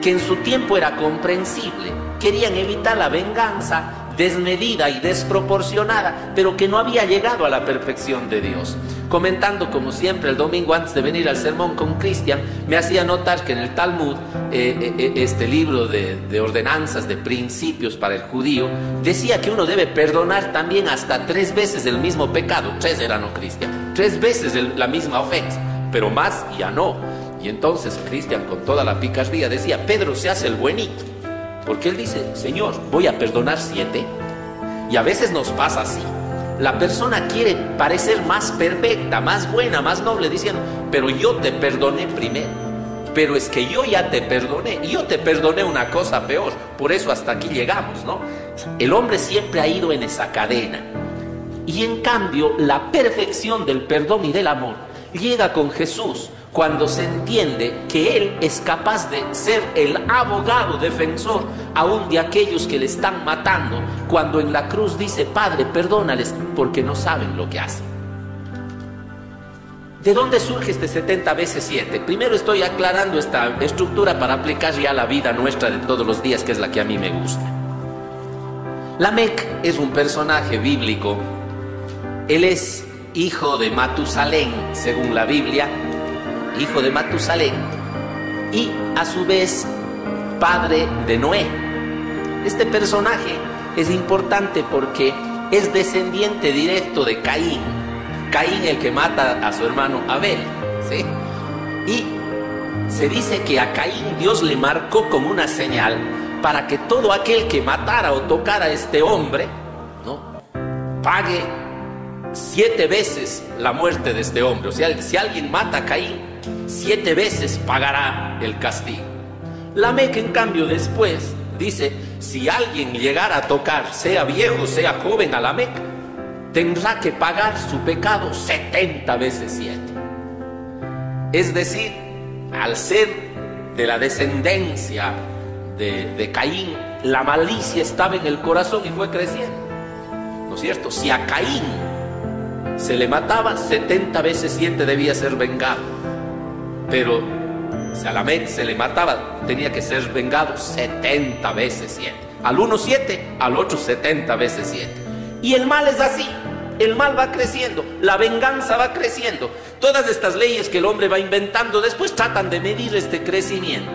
Que en su tiempo era comprensible. Querían evitar la venganza desmedida y desproporcionada, pero que no había llegado a la perfección de Dios. Comentando como siempre el domingo antes de venir al sermón con Cristian, me hacía notar que en el Talmud, eh, eh, eh, este libro de, ordenanzas, de principios para el judío, decía que uno debe perdonar también hasta tres veces el mismo pecado. Tres era no Cristian, tres veces la misma ofensa, pero más ya no. Y entonces Cristian con toda la picardía decía, Pedro se hace el buenito. Porque Él dice, Señor, voy a perdonar siete. Y a veces nos pasa así. La persona quiere parecer más perfecta, más buena, más noble, diciendo, pero yo te perdoné primero. Pero es que yo ya te perdoné. Y yo te perdoné una cosa peor. Por eso hasta aquí llegamos, ¿no? El hombre siempre ha ido en esa cadena. Y en cambio, la perfección del perdón y del amor llega con Jesús cuando se entiende que Él es capaz de ser el abogado defensor aún de aquellos que le están matando, cuando en la cruz dice, Padre, perdónales porque no saben lo que hacen. ¿De dónde surge este 70 veces 7? Primero estoy aclarando esta estructura para aplicar ya la vida nuestra de todos los días, que es la que a mí me gusta. Lamec es un personaje bíblico. Él es hijo de Matusalén, según la Biblia, hijo de Matusalén, y a su vez padre de Noé. Este personaje es importante porque es descendiente directo de Caín. Caín el que mata a su hermano Abel. ¿sí? Y se dice que a Caín Dios le marcó como una señal para que todo aquel que matara o tocara a este hombre, ¿no? pague siete veces la muerte de este hombre. O sea, si alguien mata a Caín, siete veces pagará el castigo. La Meca, en cambio, después dice, si alguien llegara a tocar, sea viejo, sea joven, a la Meca, tendrá que pagar su pecado 70 veces siete. Es decir, al ser de la descendencia de, Caín, la malicia estaba en el corazón y fue creciendo. ¿No es cierto? Si a Caín se le mataba, 70 veces siete debía ser vengado. Pero si a la mente se le mataba, tenía que ser vengado 70 veces 7. Al uno 7, al otro 70 veces 7. Y el mal es así. El mal va creciendo, la venganza va creciendo. Todas estas leyes que el hombre va inventando después tratan de medir este crecimiento.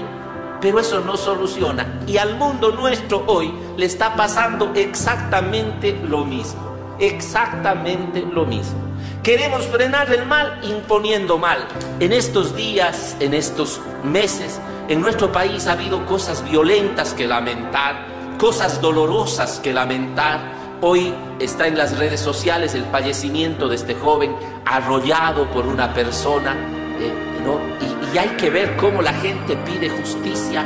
Pero eso no soluciona. Y al mundo nuestro hoy le está pasando exactamente lo mismo. Exactamente lo mismo. Queremos frenar el mal imponiendo mal. En estos días, en estos meses, en nuestro país ha habido cosas violentas que lamentar, cosas dolorosas que lamentar. Hoy está en las redes sociales el fallecimiento de este joven arrollado por una persona. Eh, y, y hay que ver cómo la gente pide justicia.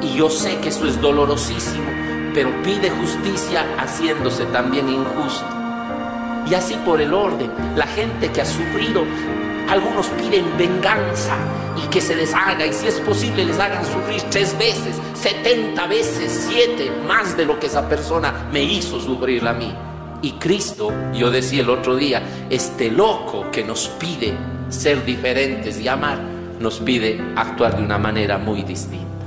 Y yo sé que eso es dolorosísimo, pero pide justicia haciéndose también injusto y así por el orden. La gente que ha sufrido, algunos piden venganza y que se les haga, y si es posible les hagan sufrir tres veces, setenta veces, siete, más de lo que esa persona me hizo sufrir a mí. Y Cristo, yo decía el otro día, este loco que nos pide ser diferentes y amar, nos pide actuar de una manera muy distinta.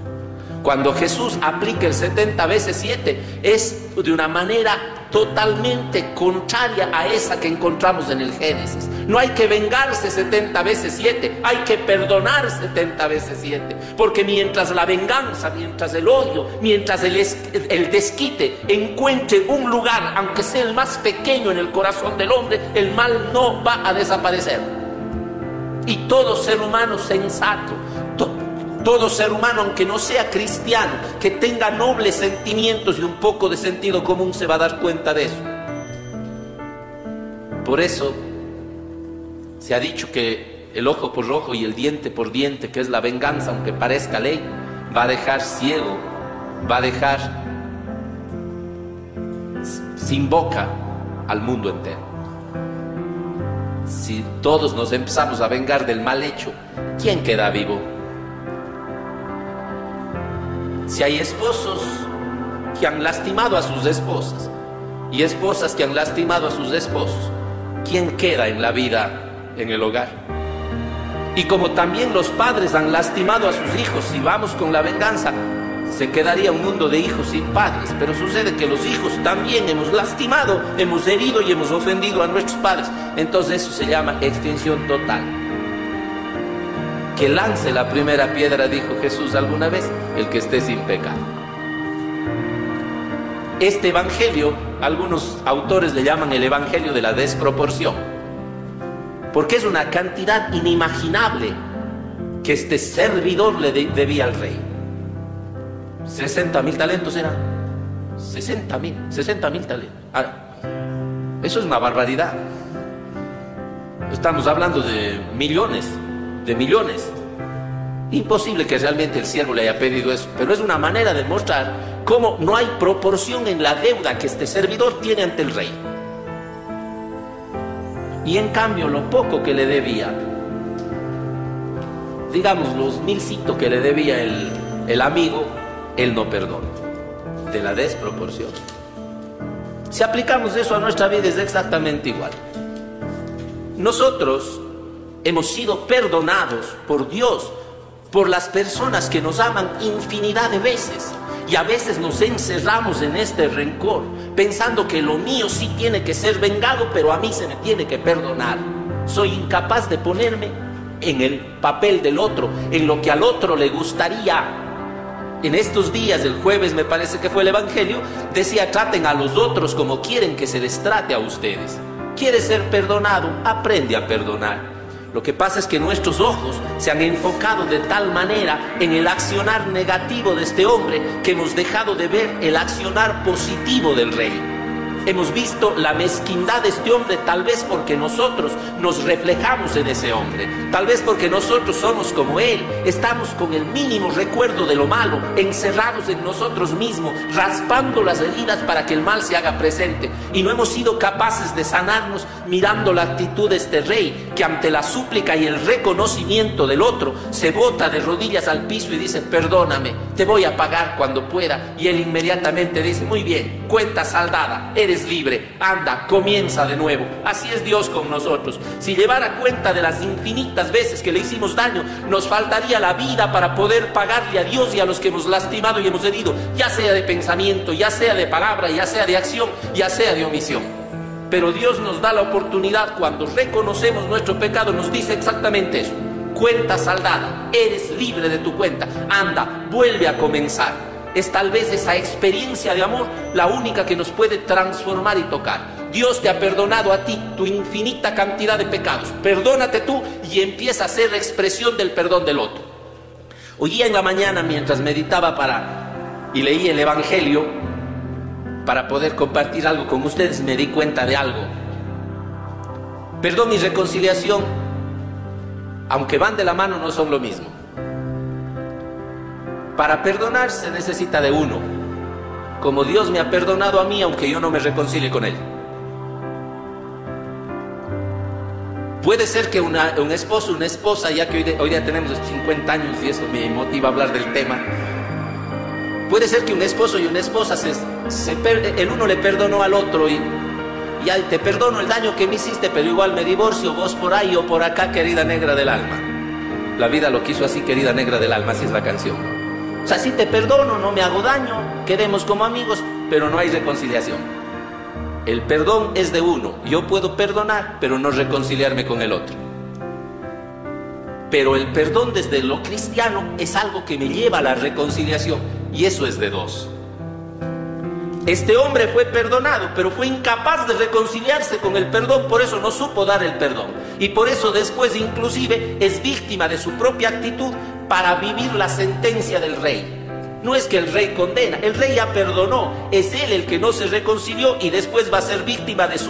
Cuando Jesús aplica el 70 veces 7 es de una manera totalmente contraria a esa que encontramos en el Génesis. No hay que vengarse 70 veces 7, hay que perdonar 70 veces 7. Porque mientras la venganza, mientras el odio, mientras el, el desquite encuentre un lugar, aunque sea el más pequeño en el corazón del hombre, el mal no va a desaparecer. Y todo ser humano sensato, todo ser humano, aunque no sea cristiano, que tenga nobles sentimientos y un poco de sentido común, se va a dar cuenta de eso. Por eso se ha dicho que el ojo por ojo y el diente por diente, que es la venganza, aunque parezca ley, va a dejar ciego, va a dejar sin boca al mundo entero. Si todos nos empezamos a vengar del mal hecho, ¿quién queda vivo? Si hay esposos que han lastimado a sus esposas y esposas que han lastimado a sus esposos, ¿quién queda en la vida en el hogar? Y como también los padres han lastimado a sus hijos, si vamos con la venganza, se quedaría un mundo de hijos sin padres. Pero sucede que los hijos también hemos lastimado, hemos herido y hemos ofendido a nuestros padres. Entonces eso se llama extinción total. Que lance la primera piedra, dijo Jesús alguna vez, el que esté sin pecado. Este evangelio, algunos autores le llaman el evangelio de la desproporción, porque es una cantidad inimaginable que este servidor le debía al rey. 60 mil talentos eran. 60 mil, 60 mil talentos. eso es una barbaridad. Estamos hablando de millones, de millones. Imposible que realmente el siervo le haya pedido eso, pero es una manera de mostrar cómo no hay proporción en la deuda que este servidor tiene ante el rey. Y en cambio lo poco que le debía, digamos los milcitos que le debía el, el amigo, él no perdona. De la desproporción. Si aplicamos eso a nuestra vida es exactamente igual. Nosotros hemos sido perdonados por Dios, por las personas que nos aman infinidad de veces. Y a veces nos encerramos en este rencor, pensando que lo mío sí tiene que ser vengado, pero a mí se me tiene que perdonar. Soy incapaz de ponerme en el papel del otro, en lo que al otro le gustaría en estos días, el jueves me parece que fue el Evangelio, decía, traten a los otros como quieren que se les trate a ustedes. ¿Quieres ser perdonado? Aprende a perdonar. Lo que pasa es que nuestros ojos se han enfocado de tal manera en el accionar negativo de este hombre que hemos dejado de ver el accionar positivo del rey. Hemos visto la mezquindad de este hombre tal vez porque nosotros nos reflejamos en ese hombre, tal vez porque nosotros somos como él, estamos con el mínimo recuerdo de lo malo, encerrados en nosotros mismos, raspando las heridas para que el mal se haga presente. Y no hemos sido capaces de sanarnos mirando la actitud de este rey que ante la súplica y el reconocimiento del otro se bota de rodillas al piso y dice, perdóname, te voy a pagar cuando pueda y él inmediatamente dice, muy bien, cuenta saldada, eres libre, anda, comienza de nuevo. Así es Dios con nosotros. Si llevara cuenta de las infinitas veces que le hicimos daño, nos faltaría la vida para poder pagarle a Dios y a los que hemos lastimado y hemos herido, ya sea de pensamiento, ya sea de palabra, ya sea de acción, ya sea de omisión. Pero Dios nos da la oportunidad cuando reconocemos nuestro pecado, nos dice exactamente eso. Cuenta saldada, eres libre de tu cuenta, anda, vuelve a comenzar es tal vez esa experiencia de amor la única que nos puede transformar y tocar. Dios te ha perdonado a ti tu infinita cantidad de pecados. Perdónate tú y empieza a ser expresión del perdón del otro. Hoy en la mañana mientras meditaba para y leí el Evangelio para poder compartir algo con ustedes me di cuenta de algo. Perdón y reconciliación, aunque van de la mano, no son lo mismo. Para perdonar se necesita de uno, como Dios me ha perdonado a mí aunque yo no me reconcilie con Él. Puede ser que un esposo, una esposa, ya que hoy, día tenemos 50 años y eso me motiva a hablar del tema, puede ser que un esposo y una esposa se, el uno le perdonó al otro y ya te perdono el daño que me hiciste, pero igual me divorcio, vos por ahí o por acá, querida negra del alma. La vida lo quiso así, querida negra del alma, así es la canción. O sea, si te perdono, no me hago daño, queremos como amigos, pero no hay reconciliación. El perdón es de uno. Yo puedo perdonar, pero no reconciliarme con el otro. Pero el perdón desde lo cristiano es algo que me lleva a la reconciliación y eso es de dos. Este hombre fue perdonado, pero fue incapaz de reconciliarse con el perdón, por eso no supo dar el perdón. Y por eso después inclusive es víctima de su propia actitud para vivir la sentencia del rey. No es que el rey condena, el rey ya perdonó, es él el que no se reconcilió y después va a ser víctima de su